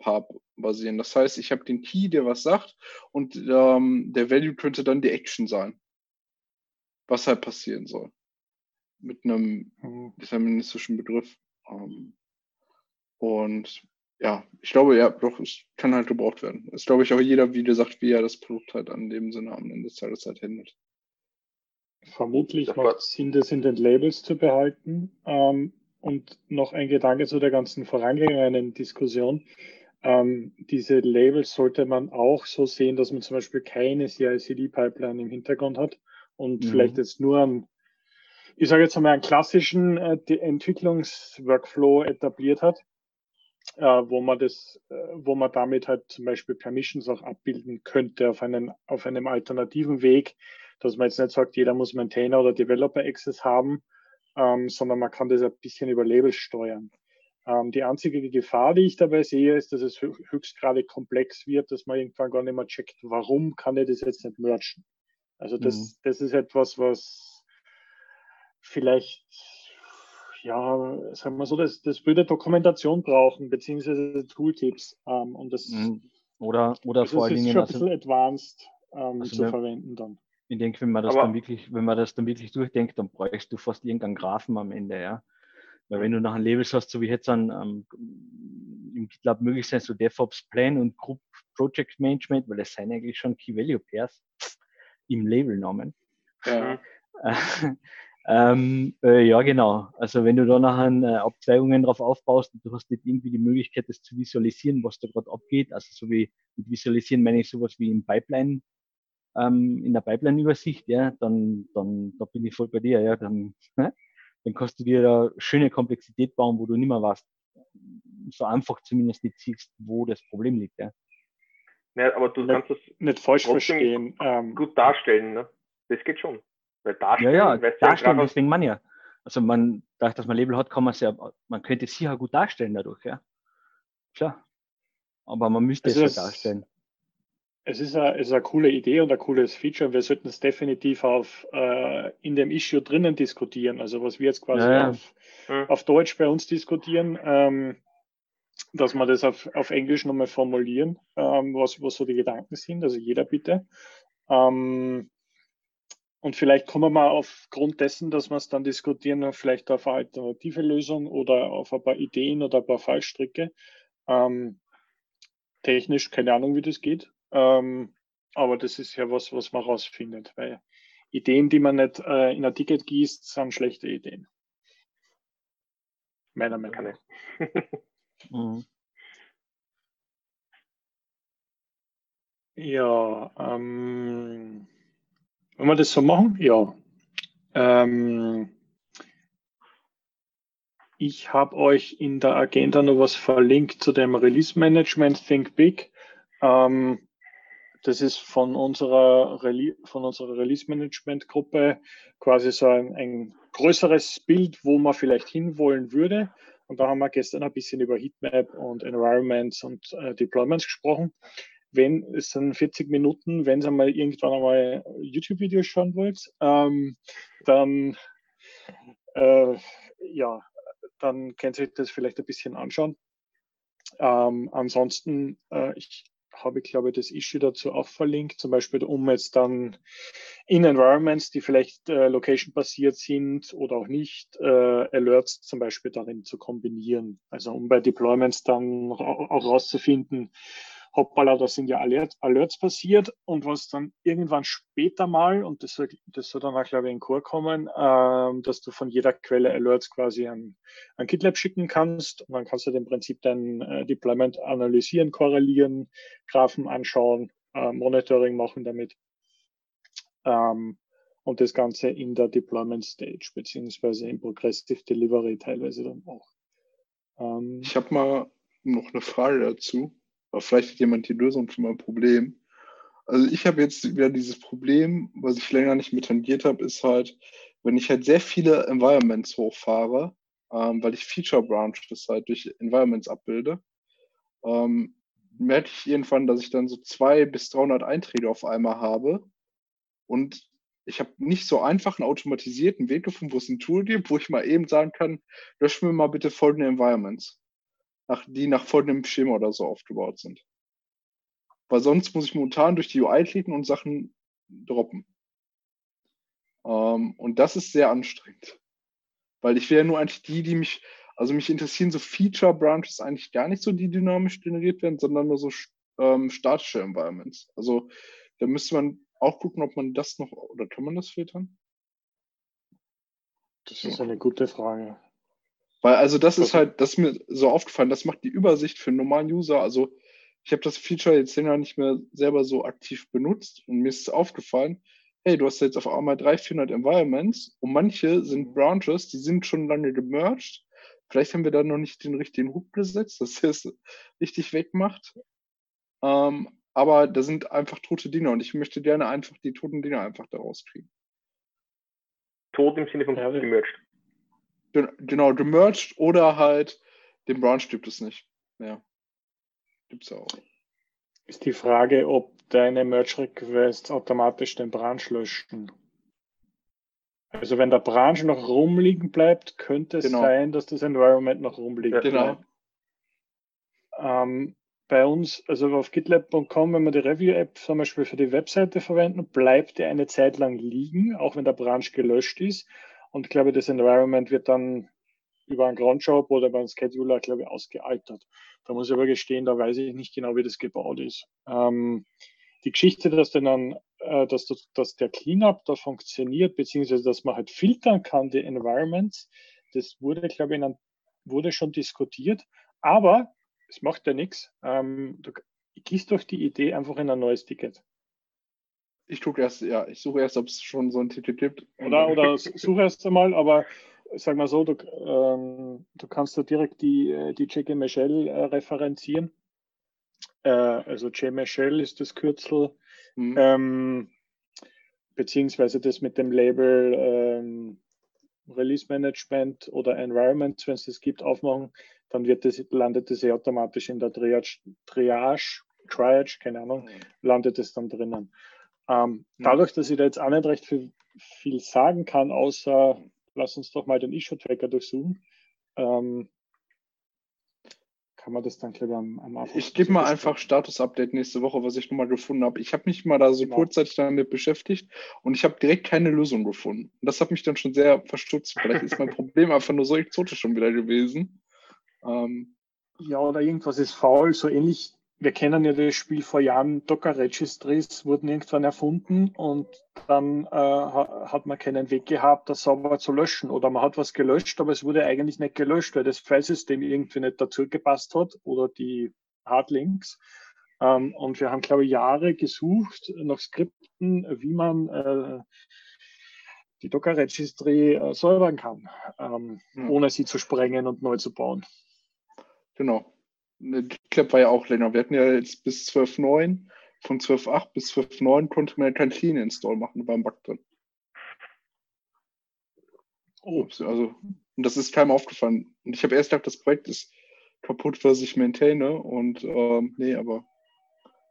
Speaker 4: Key-Value-Part basieren. Das heißt, ich habe den Key, der was sagt, und ähm, der Value könnte dann die Action sein. Was halt passieren soll. Mit einem deterministischen Begriff. Ähm, und ja, ich glaube, ja, doch, es kann halt gebraucht werden. Es glaube ich auch jeder, wie du sagst, wie er das Produkt halt an dem Sinne am Ende des Tages halt handelt.
Speaker 1: Vermutlich
Speaker 2: Das
Speaker 1: macht es Sinn, das in den Labels zu behalten. Ähm, und noch ein Gedanke zu der ganzen vorangegangenen Diskussion. Ähm, diese Labels sollte man auch so sehen, dass man zum Beispiel keine CI-CD-Pipeline im Hintergrund hat und
Speaker 3: Mhm.
Speaker 1: vielleicht jetzt nur einen, ich sage jetzt einmal einen klassischen äh, Entwicklungsworkflow etabliert hat, äh, wo man das, äh, wo man damit halt zum Beispiel Permissions auch abbilden könnte auf einen, auf einem alternativen Weg, dass man jetzt nicht sagt, jeder muss Maintainer oder Developer Access haben, ähm, sondern man kann das ein bisschen über Labels steuern. Ähm, die einzige Gefahr, die ich dabei sehe, ist, dass es hö- höchstgradig komplex wird, dass man irgendwann gar nicht mehr checkt, warum kann ich das jetzt nicht merchen. Also das,
Speaker 3: Mhm.
Speaker 1: das ist etwas, was vielleicht, ja, sagen wir so, das, das würde Dokumentation brauchen, beziehungsweise Tooltips. Ähm, und das,
Speaker 3: Mhm. Oder, oder
Speaker 1: also
Speaker 3: vor allen
Speaker 1: ist
Speaker 3: Dingen,
Speaker 1: schon ein
Speaker 3: also,
Speaker 1: bisschen advanced ähm,
Speaker 3: also
Speaker 1: zu
Speaker 3: wenn-
Speaker 1: verwenden dann.
Speaker 3: ich denke, wenn man das
Speaker 2: Aber-
Speaker 3: dann wirklich, wenn man das dann wirklich durchdenkt, dann bräuchst du fast irgendeinen Graphen am Ende, ja. Weil wenn du nachher Labels hast, so wie jetzt an ähm, im GitLab möglich sein, so DevOps Plan und Group Project Management, weil das sind eigentlich schon Key Value Pairs im Labelnamen.
Speaker 4: Ja.
Speaker 3: ähm, äh, ja, genau. Also wenn du da nachher äh, Abzweigungen drauf aufbaust und du hast nicht irgendwie die Möglichkeit, das zu visualisieren, was da gerade abgeht, also so wie mit visualisieren meine ich sowas wie im Pipeline, ähm, in der Pipeline-Übersicht, ja, dann, dann, da bin ich voll bei dir, ja, dann, ne? Dann kannst du dir da schöne Komplexität bauen, wo du nicht mehr weißt, so einfach zumindest nicht siehst, wo das Problem liegt, ja.
Speaker 2: Ja, aber du
Speaker 1: Ja.
Speaker 2: kannst das
Speaker 1: Nicht falsch verstehen. Ähm,
Speaker 2: gut darstellen, ne? Das geht schon. Weil
Speaker 3: Ja,
Speaker 2: darstellen,
Speaker 3: ja,
Speaker 2: du
Speaker 3: darstellen,
Speaker 2: einfach-
Speaker 3: deswegen man ja. Also man, dadurch, dass man Label hat, kann man es ja, man könnte es sicher gut darstellen dadurch, ja. Klar. Aber man müsste
Speaker 1: Also
Speaker 3: es ja darstellen.
Speaker 1: Es ist, eine, es ist eine coole Idee und ein cooles Feature. Wir sollten es definitiv auf, äh, in dem Issue drinnen diskutieren. Also was wir jetzt quasi
Speaker 3: Ja, ja.
Speaker 1: Auf, auf Deutsch bei uns diskutieren, ähm, dass wir das auf, auf Englisch nochmal formulieren, ähm, was, was so die Gedanken sind. Also jeder bitte. Ähm, und vielleicht kommen wir mal aufgrund dessen, dass wir es dann diskutieren, vielleicht auf eine alternative Lösung oder auf ein paar Ideen oder ein paar Fallstricke. Ähm, technisch keine Ahnung, wie das geht. Ähm, aber das ist ja was, was man rausfindet, weil Ideen, die man nicht äh, in ein Ticket gießt, sind schlechte Ideen. Meiner Meinung nach.
Speaker 3: Mhm.
Speaker 1: Ja, ähm, wenn wir das so machen, ja. Ähm, ich habe euch in der Agenda noch was verlinkt zu dem Release Management Think Big. Ähm, das ist von unserer, Rele von unserer Release Management Gruppe quasi so ein, ein größeres Bild, wo man vielleicht hinwollen würde. Und da haben wir gestern ein bisschen über Heatmap und Environments und äh, Deployments gesprochen. Wenn es sind 40 Minuten, wenn ihr mal irgendwann einmal YouTube-Videos schauen wollt, ähm, dann äh, ja, dann ihr euch das vielleicht ein bisschen anschauen. Ähm, ansonsten, äh, ich habe, glaube ich, das Issue dazu auch verlinkt, zum Beispiel, um jetzt dann in Environments, die vielleicht äh, location-basiert sind oder auch nicht, äh, Alerts zum Beispiel darin zu kombinieren. Also um bei Deployments dann auch rauszufinden, hoppala, da sind ja Alert, Alerts passiert und was dann irgendwann später mal, und das soll, das soll dann auch, glaube ich, in Core kommen, ähm, dass du von jeder Quelle Alerts quasi an, an GitLab schicken kannst und dann kannst du im Prinzip dein äh, Deployment analysieren, korrelieren, Graphen anschauen äh, Monitoring machen damit. Ähm, und das Ganze in der Deployment Stage beziehungsweise im Progressive Delivery teilweise dann auch.
Speaker 4: Ähm, ich habe mal noch eine Frage dazu. Aber vielleicht hat jemand die Lösung für mein Problem. Also ich habe jetzt wieder dieses Problem, was ich länger nicht mehr tangiert habe, ist halt, wenn ich halt sehr viele Environments hochfahre, ähm, weil ich Feature Branches halt durch Environments abbilde, ähm, merke ich irgendwann, dass ich dann so zwei bis 300 Einträge auf einmal habe und ich habe nicht so einfach einen automatisierten Weg gefunden, wo es ein Tool gibt, wo ich mal eben sagen kann, löschen wir mal bitte folgende Environments, nach, die nach folgendem Schema oder so aufgebaut sind. Weil sonst muss ich momentan durch die UI klicken und Sachen droppen. Ähm, und das ist sehr anstrengend. Weil ich will ja nur eigentlich die, die mich, also mich interessieren so Feature Branches eigentlich gar nicht so, die dynamisch generiert werden, sondern nur so ähm, statische Environments. Also da müsste man auch gucken, ob man das noch, oder kann man das filtern?
Speaker 1: Das ist eine gute Frage.
Speaker 4: Weil also das ist halt, das ist mir so aufgefallen, das macht die Übersicht für einen normalen User. Also ich habe das Feature jetzt länger nicht mehr selber so aktiv benutzt und mir ist aufgefallen, hey, du hast jetzt auf einmal 300, 400 Environments und manche sind. Branches, die sind schon lange gemerged. Vielleicht haben wir da noch nicht den richtigen Hook gesetzt, dass er es richtig wegmacht. Ähm, aber da sind einfach tote Dinge und ich möchte gerne einfach die toten Dinge einfach da rauskriegen.
Speaker 2: Tot im Sinne von ja, gemerged.
Speaker 4: Genau, gemerged oder halt den Branch gibt es nicht. Ja. Gibt es auch.
Speaker 1: Ist die Frage, ob deine Merge-Requests automatisch den Branch löschen. Also wenn der Branch noch rumliegen bleibt, könnte es genau. sein, dass das Environment noch rumliegt.
Speaker 4: Genau.
Speaker 1: Ähm, bei uns, also auf GitLab.com, wenn wir die Review-App zum Beispiel für die Webseite verwenden, bleibt die eine Zeit lang liegen, auch wenn der Branch gelöscht ist. Und ich glaube, das Environment wird dann über einen Cronjob oder über einen Scheduler, glaube ich, ausgealtert. Da muss ich aber gestehen, da weiß ich nicht genau, wie das gebaut ist. Ähm, die Geschichte, dass dann, äh, dass, dass der Cleanup da funktioniert, beziehungsweise dass man halt filtern kann, die Environments, das wurde, glaube ich, in, wurde schon diskutiert. Aber es macht ja nichts. Ähm, du gehst durch die Idee einfach in ein neues Ticket.
Speaker 4: Ich gucke erst, ja, ich suche erst, ob es schon so ein Ticket gibt.
Speaker 1: Oder, oder suche erst einmal, aber sag mal so, du, ähm, du kannst da direkt die, die JG Michelle äh, referenzieren. Äh, also J Michelle ist das Kürzel. Mhm. Ähm, beziehungsweise das mit dem Label ähm, Release Management oder Environment, wenn es das gibt, aufmachen dann wird das, landet das ja automatisch in der Triage, Triage, Triage, keine Ahnung, mhm. landet es dann drinnen. Ähm, mhm. Dadurch, dass ich da jetzt auch nicht recht viel, viel sagen kann, außer lass uns doch mal den Issue-Tracker durchsuchen, ähm, kann man das dann, glaube ich, am, am
Speaker 4: Anfang. Ich gebe mal einfach Status-Update nächste Woche, was ich nochmal gefunden habe. Ich habe mich mal da so genau. kurzzeitig damit beschäftigt und ich habe direkt keine Lösung gefunden. Und das hat mich dann schon sehr verstutzt. Vielleicht ist mein Problem einfach nur so exotisch schon wieder gewesen.
Speaker 1: Ähm, ja, oder irgendwas ist faul, so ähnlich. Wir kennen ja das Spiel vor Jahren, Docker Registries wurden irgendwann erfunden und dann äh, hat man keinen Weg gehabt, das sauber zu löschen. Oder man hat was gelöscht, aber es wurde eigentlich nicht gelöscht, weil das Filesystem irgendwie nicht dazu gepasst hat oder die Hardlinks. Ähm, und wir haben, glaube ich, Jahre gesucht nach Skripten, wie man äh, die Docker Registry äh, säubern kann, ähm, mhm. ohne sie zu sprengen und neu zu bauen.
Speaker 4: Genau. GitLab war ja auch länger. Wir hatten ja jetzt bis 12.9, von 12.8 bis 12.9 konnte man ja kein Clean Install machen, ein Bug drin. Oh. Also, und das ist keinem aufgefallen. Und ich habe erst gedacht, das Projekt ist kaputt, was ich maintaine. Und ähm, nee, aber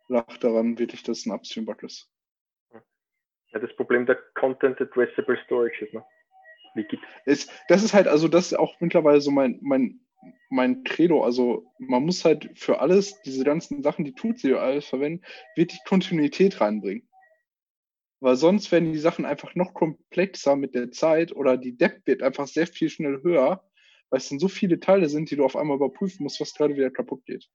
Speaker 4: lag daran wirklich, dass es ein Upstream-Bug ist.
Speaker 2: Ja, das Problem der Content Addressable Storage ist, ne?
Speaker 4: Wie Git. Ist, das ist halt, also das ist auch mittlerweile so mein, mein mein Credo. Also man muss halt für alles, diese ganzen Sachen, die tut sie alles verwenden, wirklich Kontinuität reinbringen. Weil sonst werden die Sachen einfach noch komplexer mit der Zeit oder die Depth wird einfach sehr viel schnell höher, weil es dann so viele Teile sind, die du auf einmal überprüfen musst, was gerade wieder kaputt geht.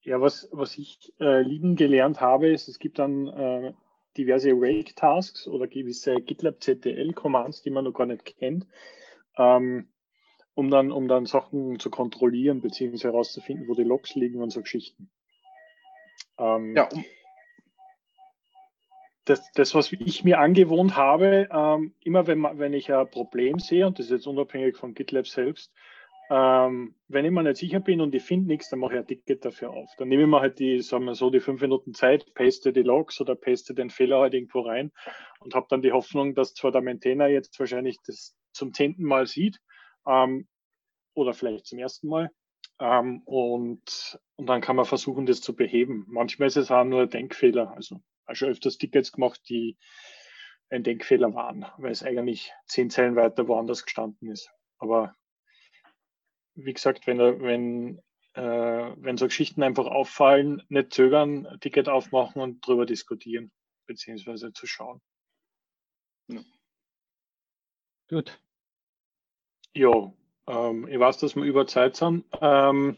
Speaker 1: Ja, was, was ich äh, lieben gelernt habe, ist, es gibt dann äh, diverse Wake-Tasks oder gewisse GitLab CTL-Commands, die man noch gar nicht kennt. Ähm, um dann, um dann Sachen zu kontrollieren, beziehungsweise herauszufinden, wo die Logs liegen und so Geschichten. Ähm, ja, um, das, das, was ich mir angewohnt habe, ähm, immer wenn, wenn ich ein Problem sehe, und das ist jetzt unabhängig von GitLab selbst, ähm, wenn ich mir nicht sicher bin und ich finde nichts, dann mache ich ein Ticket dafür auf. Dann nehme ich mir halt die, sagen wir so, die fünf Minuten Zeit, paste die Logs oder paste den Fehler halt irgendwo rein und habe dann die Hoffnung, dass zwar der Maintainer jetzt wahrscheinlich das zum zehnten Mal sieht ähm, oder vielleicht zum ersten Mal ähm, und, und dann kann man versuchen, das zu beheben. Manchmal ist es auch nur ein Denkfehler. Also schon öfters Tickets gemacht, die ein Denkfehler waren, weil es eigentlich zehn Zeilen weiter woanders gestanden ist. Aber wie gesagt, wenn, wenn, äh, wenn so Geschichten einfach auffallen, nicht zögern, Ticket aufmachen und drüber diskutieren, beziehungsweise zu schauen. Ja.
Speaker 6: Gut.
Speaker 1: Ja, ähm, ich weiß, dass wir über Zeit sind. Ähm,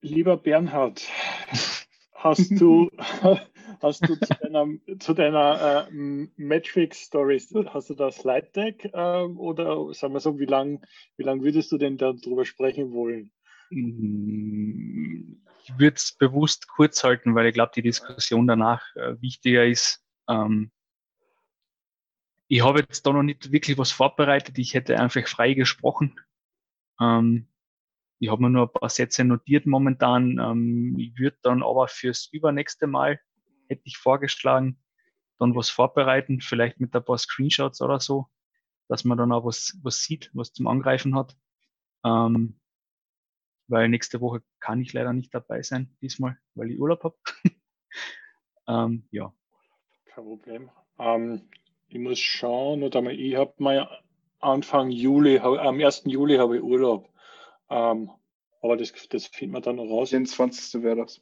Speaker 1: lieber Bernhard, hast du, hast du zu deiner, zu deiner äh, Matrix-Story, hast du da Slide Deck äh, oder sagen wir so, wie lange wie lang würdest du denn darüber sprechen wollen?
Speaker 6: Mm, ich würde es bewusst kurz halten, weil ich glaube, die Diskussion danach äh, wichtiger ist. Ähm, ich habe jetzt da noch nicht wirklich was vorbereitet. Ich hätte einfach frei gesprochen. Ähm, ich habe mir nur ein paar Sätze notiert momentan. Ähm, ich würde dann aber fürs übernächste Mal, hätte ich vorgeschlagen, dann was vorbereiten, vielleicht mit ein paar Screenshots oder so, dass man dann auch was, was sieht, was zum Angreifen hat. Ähm, weil nächste Woche kann ich leider nicht dabei sein, diesmal, weil ich Urlaub habe. ähm, ja.
Speaker 1: Kein Problem. Ähm, ich muss schauen, oder ich habe mal Anfang Juli, am 1. Juli habe ich Urlaub. Ähm, aber das, das findet man dann noch raus.
Speaker 4: 24. wäre das.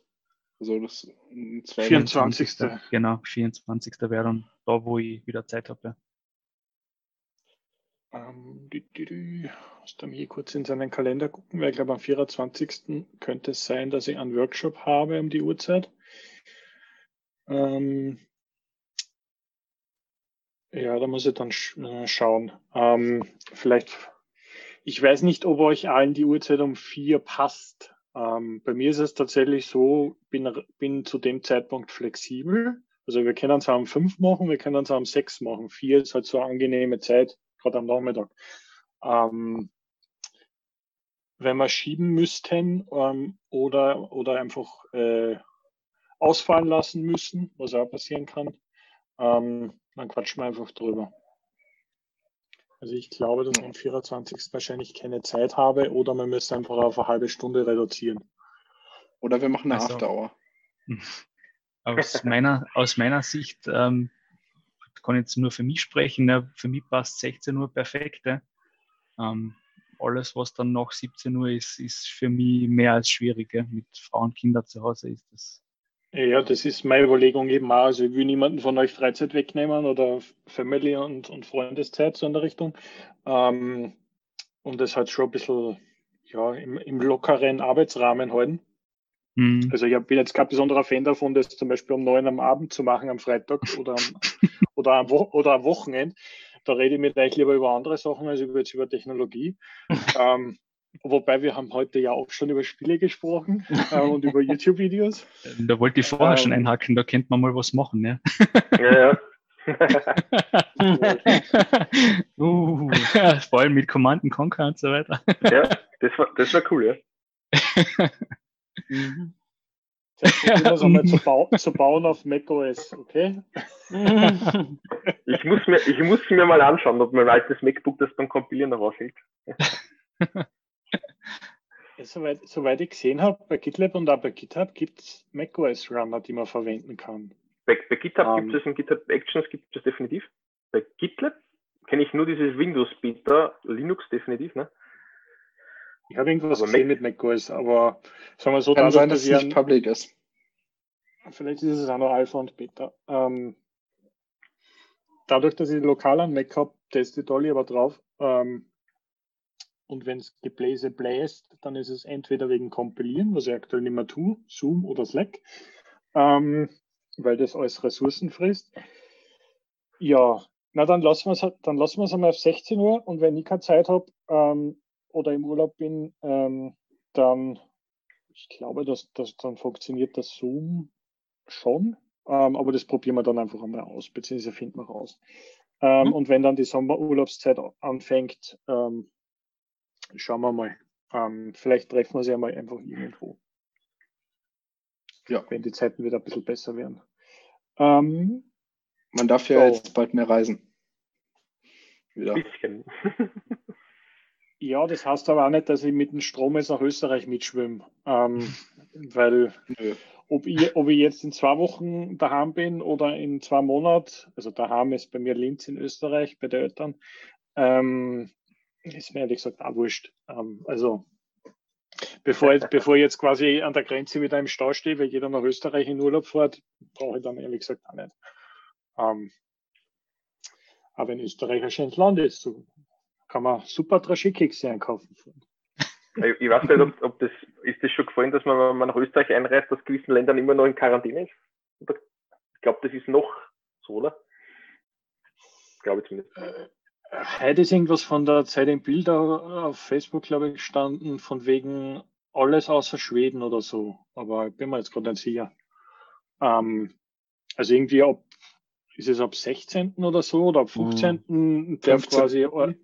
Speaker 1: Also das 24.
Speaker 6: 24. Genau, 24. wäre dann da, wo ich wieder Zeit habe.
Speaker 1: Ähm, die, die, die. Muss da hier kurz in seinen Kalender gucken, weil ich glaube am 24. könnte es sein, dass ich einen Workshop habe um die Uhrzeit. Ähm, ja, da muss ich dann äh, schauen. Ähm, vielleicht ich weiß nicht, ob euch allen die Uhrzeit um vier passt. Ähm, bei mir ist es tatsächlich so, bin, bin zu dem Zeitpunkt flexibel. Also wir können es um fünf machen, wir können es um sechs machen. Vier ist halt so eine angenehme Zeit, gerade am Nachmittag. Ähm, wenn wir schieben müssten ähm, oder, oder einfach äh, ausfallen lassen müssen, was auch passieren kann, ähm, dann quatschen wir einfach drüber. Also ich glaube, dass ich am 24. wahrscheinlich keine Zeit habe oder man müsste einfach auf eine halbe Stunde reduzieren.
Speaker 4: Oder wir machen eine also, Afterhour.
Speaker 6: Aus meiner, aus meiner Sicht ähm, kann ich jetzt nur für mich sprechen. Ne? Für mich passt 16 Uhr perfekt. Ähm, alles, was dann nach 17 Uhr ist, ist für mich mehr als schwierig. Mit Frauen und Kindern zu Hause ist das
Speaker 1: ja, das ist meine Überlegung eben auch. Also ich will niemanden von euch Freizeit wegnehmen oder Family und, und Freundeszeit so in der Richtung. Ähm, und das halt schon ein bisschen ja, im, im lockeren Arbeitsrahmen halten. Mhm. Also ich bin jetzt kein besonderer Fan davon, das zum Beispiel um neun am Abend zu machen am Freitag oder am, oder am, Wo oder am Wochenende. Da rede ich mit euch lieber über andere Sachen als über, jetzt über Technologie. ähm, Wobei wir haben heute ja auch schon über Spiele gesprochen äh, und über YouTube-Videos.
Speaker 6: Da wollte ich vorher ähm, schon einhaken, da könnte man mal was machen, ne?
Speaker 2: Ja, ja.
Speaker 6: uh, vor allem mit Command Conquer und so weiter.
Speaker 2: ja, das war, das war cool, ja.
Speaker 1: mhm. Das einmal zu, bau zu bauen auf macOS, okay?
Speaker 2: ich, muss mir, ich muss mir mal anschauen, ob mein altes MacBook das beim Kompilieren noch aushält.
Speaker 1: Ja, soweit, soweit ich gesehen habe, bei GitLab und auch bei GitHub gibt es macOS Runner, die man verwenden kann.
Speaker 2: Bei, bei GitHub um, gibt ähm. es und GitHub Actions gibt es definitiv. Bei GitLab kenne ich nur dieses Windows Beta, Linux definitiv, ne?
Speaker 1: Ich habe irgendwas aber gesehen Mac mit macOS, aber sagen wir so,
Speaker 4: kann sein, dass es nicht public ist.
Speaker 1: Vielleicht ist es auch noch Alpha und Beta. Ähm, dadurch, dass ich lokal an Mac habe, teste Dolly aber drauf. Ähm, und wenn es Gebläse bläst, dann ist es entweder wegen Kompilieren, was ich aktuell nicht mehr tue, Zoom oder Slack, ähm, weil das alles Ressourcen frisst. Ja, Na, dann lassen wir es dann lassen wir es einmal auf 16 Uhr und wenn ich keine Zeit habe ähm, oder im Urlaub bin, ähm, dann, ich glaube, dass, dass dann funktioniert das Zoom schon, ähm, aber das probieren wir dann einfach einmal aus, beziehungsweise finden wir raus. Mhm. Und wenn dann die Sommerurlaubszeit anfängt, ähm, schauen wir mal. Ähm, vielleicht treffen wir sie ja mal einfach irgendwo. Ja. Wenn die Zeiten wieder ein bisschen besser werden.
Speaker 4: Ähm, Man darf ja so. jetzt bald mehr reisen.
Speaker 2: Wieder. Bisschen.
Speaker 1: ja, das heißt aber auch nicht, dass ich mit dem Strom jetzt nach Österreich mitschwimme. Ähm, weil ob ich, ob ich jetzt in zwei Wochen daheim bin oder in zwei Monaten, also daheim ist bei mir Linz in Österreich bei den Eltern, ähm, ist mir ehrlich gesagt auch wurscht. Ähm, also bevor, jetzt, bevor ich jetzt quasi an der Grenze wieder im Stau stehe, weil jeder nach Österreich in Urlaub fährt, brauche ich dann ehrlich gesagt auch nicht. Ähm, aber in Österreich ein schönes Land ist, so kann man super Traschikekse einkaufen.
Speaker 2: Ich weiß nicht, ob, ob, das, ist das schon gefallen, dass man, wenn man nach Österreich einreist, aus gewissen Ländern immer noch in Quarantäne ist? Ich glaube, das ist noch so, oder? Glaube ich zumindest.
Speaker 1: Heute ist irgendwas von der Zeit im Bild auf Facebook, glaube ich, gestanden, von wegen alles außer Schweden oder so. Aber ich bin mir jetzt gerade nicht sicher. Ähm, also irgendwie ab, ist es ab 16. oder so oder ab 15. Mhm. der 15. quasi ja.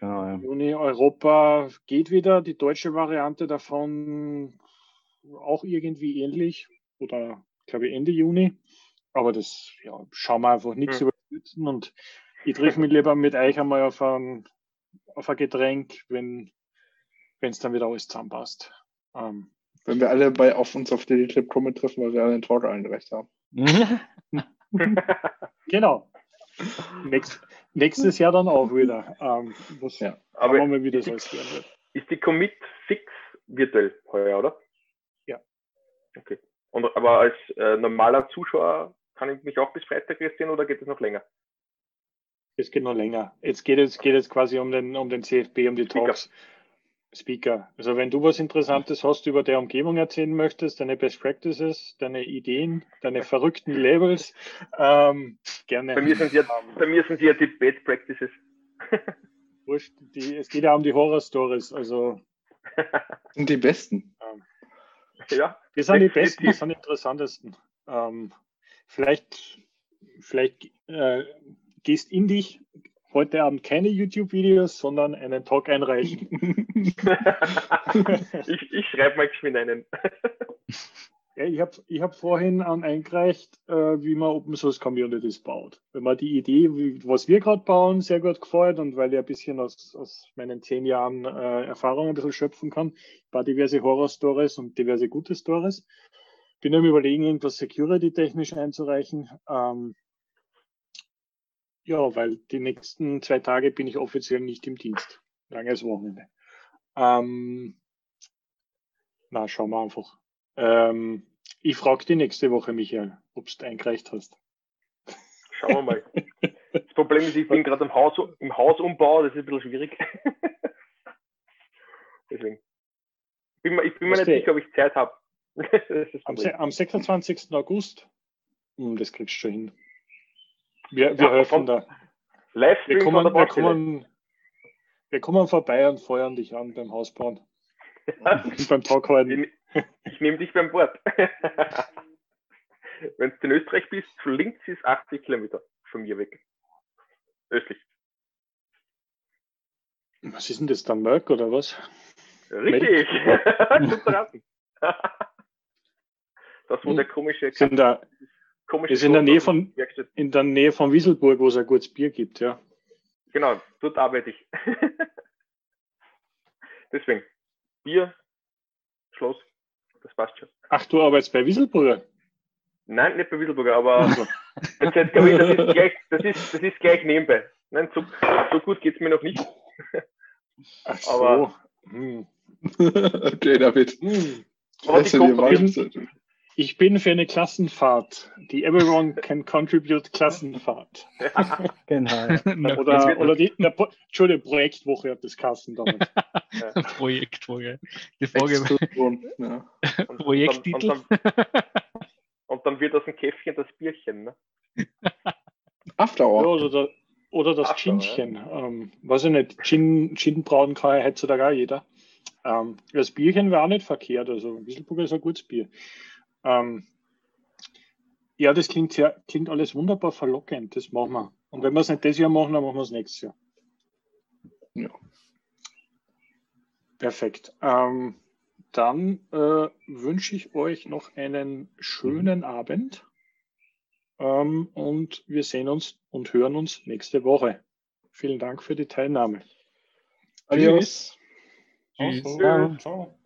Speaker 1: Genau, ja. Juni Europa geht wieder. Die deutsche Variante davon auch irgendwie ähnlich oder glaube ich Ende Juni. Aber das ja, schauen wir einfach nichts mhm. überstützen und ich treffe mich lieber mit euch einmal auf ein, auf ein Getränk, wenn es dann wieder alles zusammenpasst.
Speaker 4: Ähm, wenn wir alle bei auf uns auf der Clip kommen treffen, weil wir alle einen Talk eingereicht haben.
Speaker 1: genau. Nächst, nächstes Jahr dann auch wieder. Ähm,
Speaker 2: was, ja. Aber mal, wie das ist, die, ist die Commit fix virtuell heuer, oder?
Speaker 1: Ja.
Speaker 2: Okay. Und, aber als äh, normaler Zuschauer kann ich mich auch bis Freitag registrieren oder geht es noch länger?
Speaker 1: Es geht noch länger. Jetzt geht es, geht es quasi um den, um den CFB, um die Talks. Speaker. Also wenn du was Interessantes hast über der Umgebung erzählen möchtest, deine Best Practices, deine Ideen, deine verrückten Labels, ähm, gerne.
Speaker 2: Bei mir sind ja, bei mir sind ja die Best Practices.
Speaker 1: Wurscht, die, es geht ja um die Horror Stories, also.
Speaker 4: sind die besten.
Speaker 1: Ähm, ja. Die sind die besten, die sind die interessantesten. Ähm, vielleicht, vielleicht äh, gehst in dich, heute Abend keine YouTube-Videos, sondern einen Talk einreichen.
Speaker 2: ich ich schreibe mal geschwind einen.
Speaker 1: ja, ich habe ich hab vorhin an eingereicht, äh, wie man Open Source Communities baut. Wenn man die Idee, wie, was wir gerade bauen, sehr gut gefällt und weil ich ein bisschen aus, aus meinen zehn Jahren äh, Erfahrung ein bisschen schöpfen kann, ein paar diverse Horror-Stories und diverse gute Stories. Bin am überlegen, irgendwas security-technisch einzureichen. Ähm, ja, weil die nächsten zwei Tage bin ich offiziell nicht im Dienst. Langes Wochenende. Ähm, na, schauen wir einfach. Ähm, ich frage die nächste Woche, Michael, ob du eingereicht hast.
Speaker 2: Schauen wir mal. Das Problem ist, ich bin gerade im, Haus, im Hausumbau, das ist ein bisschen schwierig. Deswegen. Ich bin, ich bin mir nicht sicher, ob ich Zeit habe.
Speaker 1: am, am 26. August? Hm, das kriegst du schon hin. Wir, wir ja, helfen da. Wir kommen, wir, kommen, wir kommen vorbei und feuern dich an beim Hausbauen. beim Talk.
Speaker 2: Ich, ich nehme dich beim Bord. Wenn du in Österreich bist, links ist 80 Kilometer von mir weg. Östlich.
Speaker 1: Was ist denn das dann, Merck oder was?
Speaker 2: Richtig. das, wo hm. der komische.
Speaker 1: Sind da, komische ist in der Nähe von in der Nähe von Wieselburg, wo es ein gutes Bier gibt, ja.
Speaker 2: Genau, dort arbeite ich. Deswegen, Bier, Schloss, das passt schon.
Speaker 1: Ach, du arbeitest bei Wieselburger?
Speaker 2: Nein, nicht bei Wieselburger, aber das, ist, das, ist gleich, das, ist, das ist gleich nebenbei. Nein, so, so gut geht es mir noch nicht.
Speaker 1: Ach so. Aber, hm.
Speaker 4: okay, David. Hm.
Speaker 1: Aber die Kompetenz, ich bin für eine Klassenfahrt. Die Everyone can contribute Klassenfahrt.
Speaker 3: genau.
Speaker 1: oder oder die, der, Entschuldigung, Projektwoche hat das Kassen damals.
Speaker 3: Projektwoche. Die Frage.
Speaker 2: ja. Projekttitel. Und, und, dann, und dann wird aus dem Käffchen das Bierchen. Ne?
Speaker 4: Ach After
Speaker 1: Ja, oder, der, oder das Ginchen. Ähm, weiß ich nicht, Gin, Gin brauen kann ja heutzutage auch jeder. Ähm, das Bierchen wäre auch nicht verkehrt. Also Wieselburger ist ein gutes Bier. Ähm, ja, das klingt, sehr, klingt alles wunderbar verlockend. Das machen wir. Und wenn wir es nicht das Jahr machen, dann machen wir es nächstes Jahr.
Speaker 4: Ja.
Speaker 1: Perfekt. Ähm, dann äh, wünsche ich euch noch einen schönen Abend. Ähm, und wir sehen uns und hören uns nächste Woche. Vielen Dank für die Teilnahme.
Speaker 4: Adios.
Speaker 5: Also,
Speaker 3: Ciao.
Speaker 5: ciao.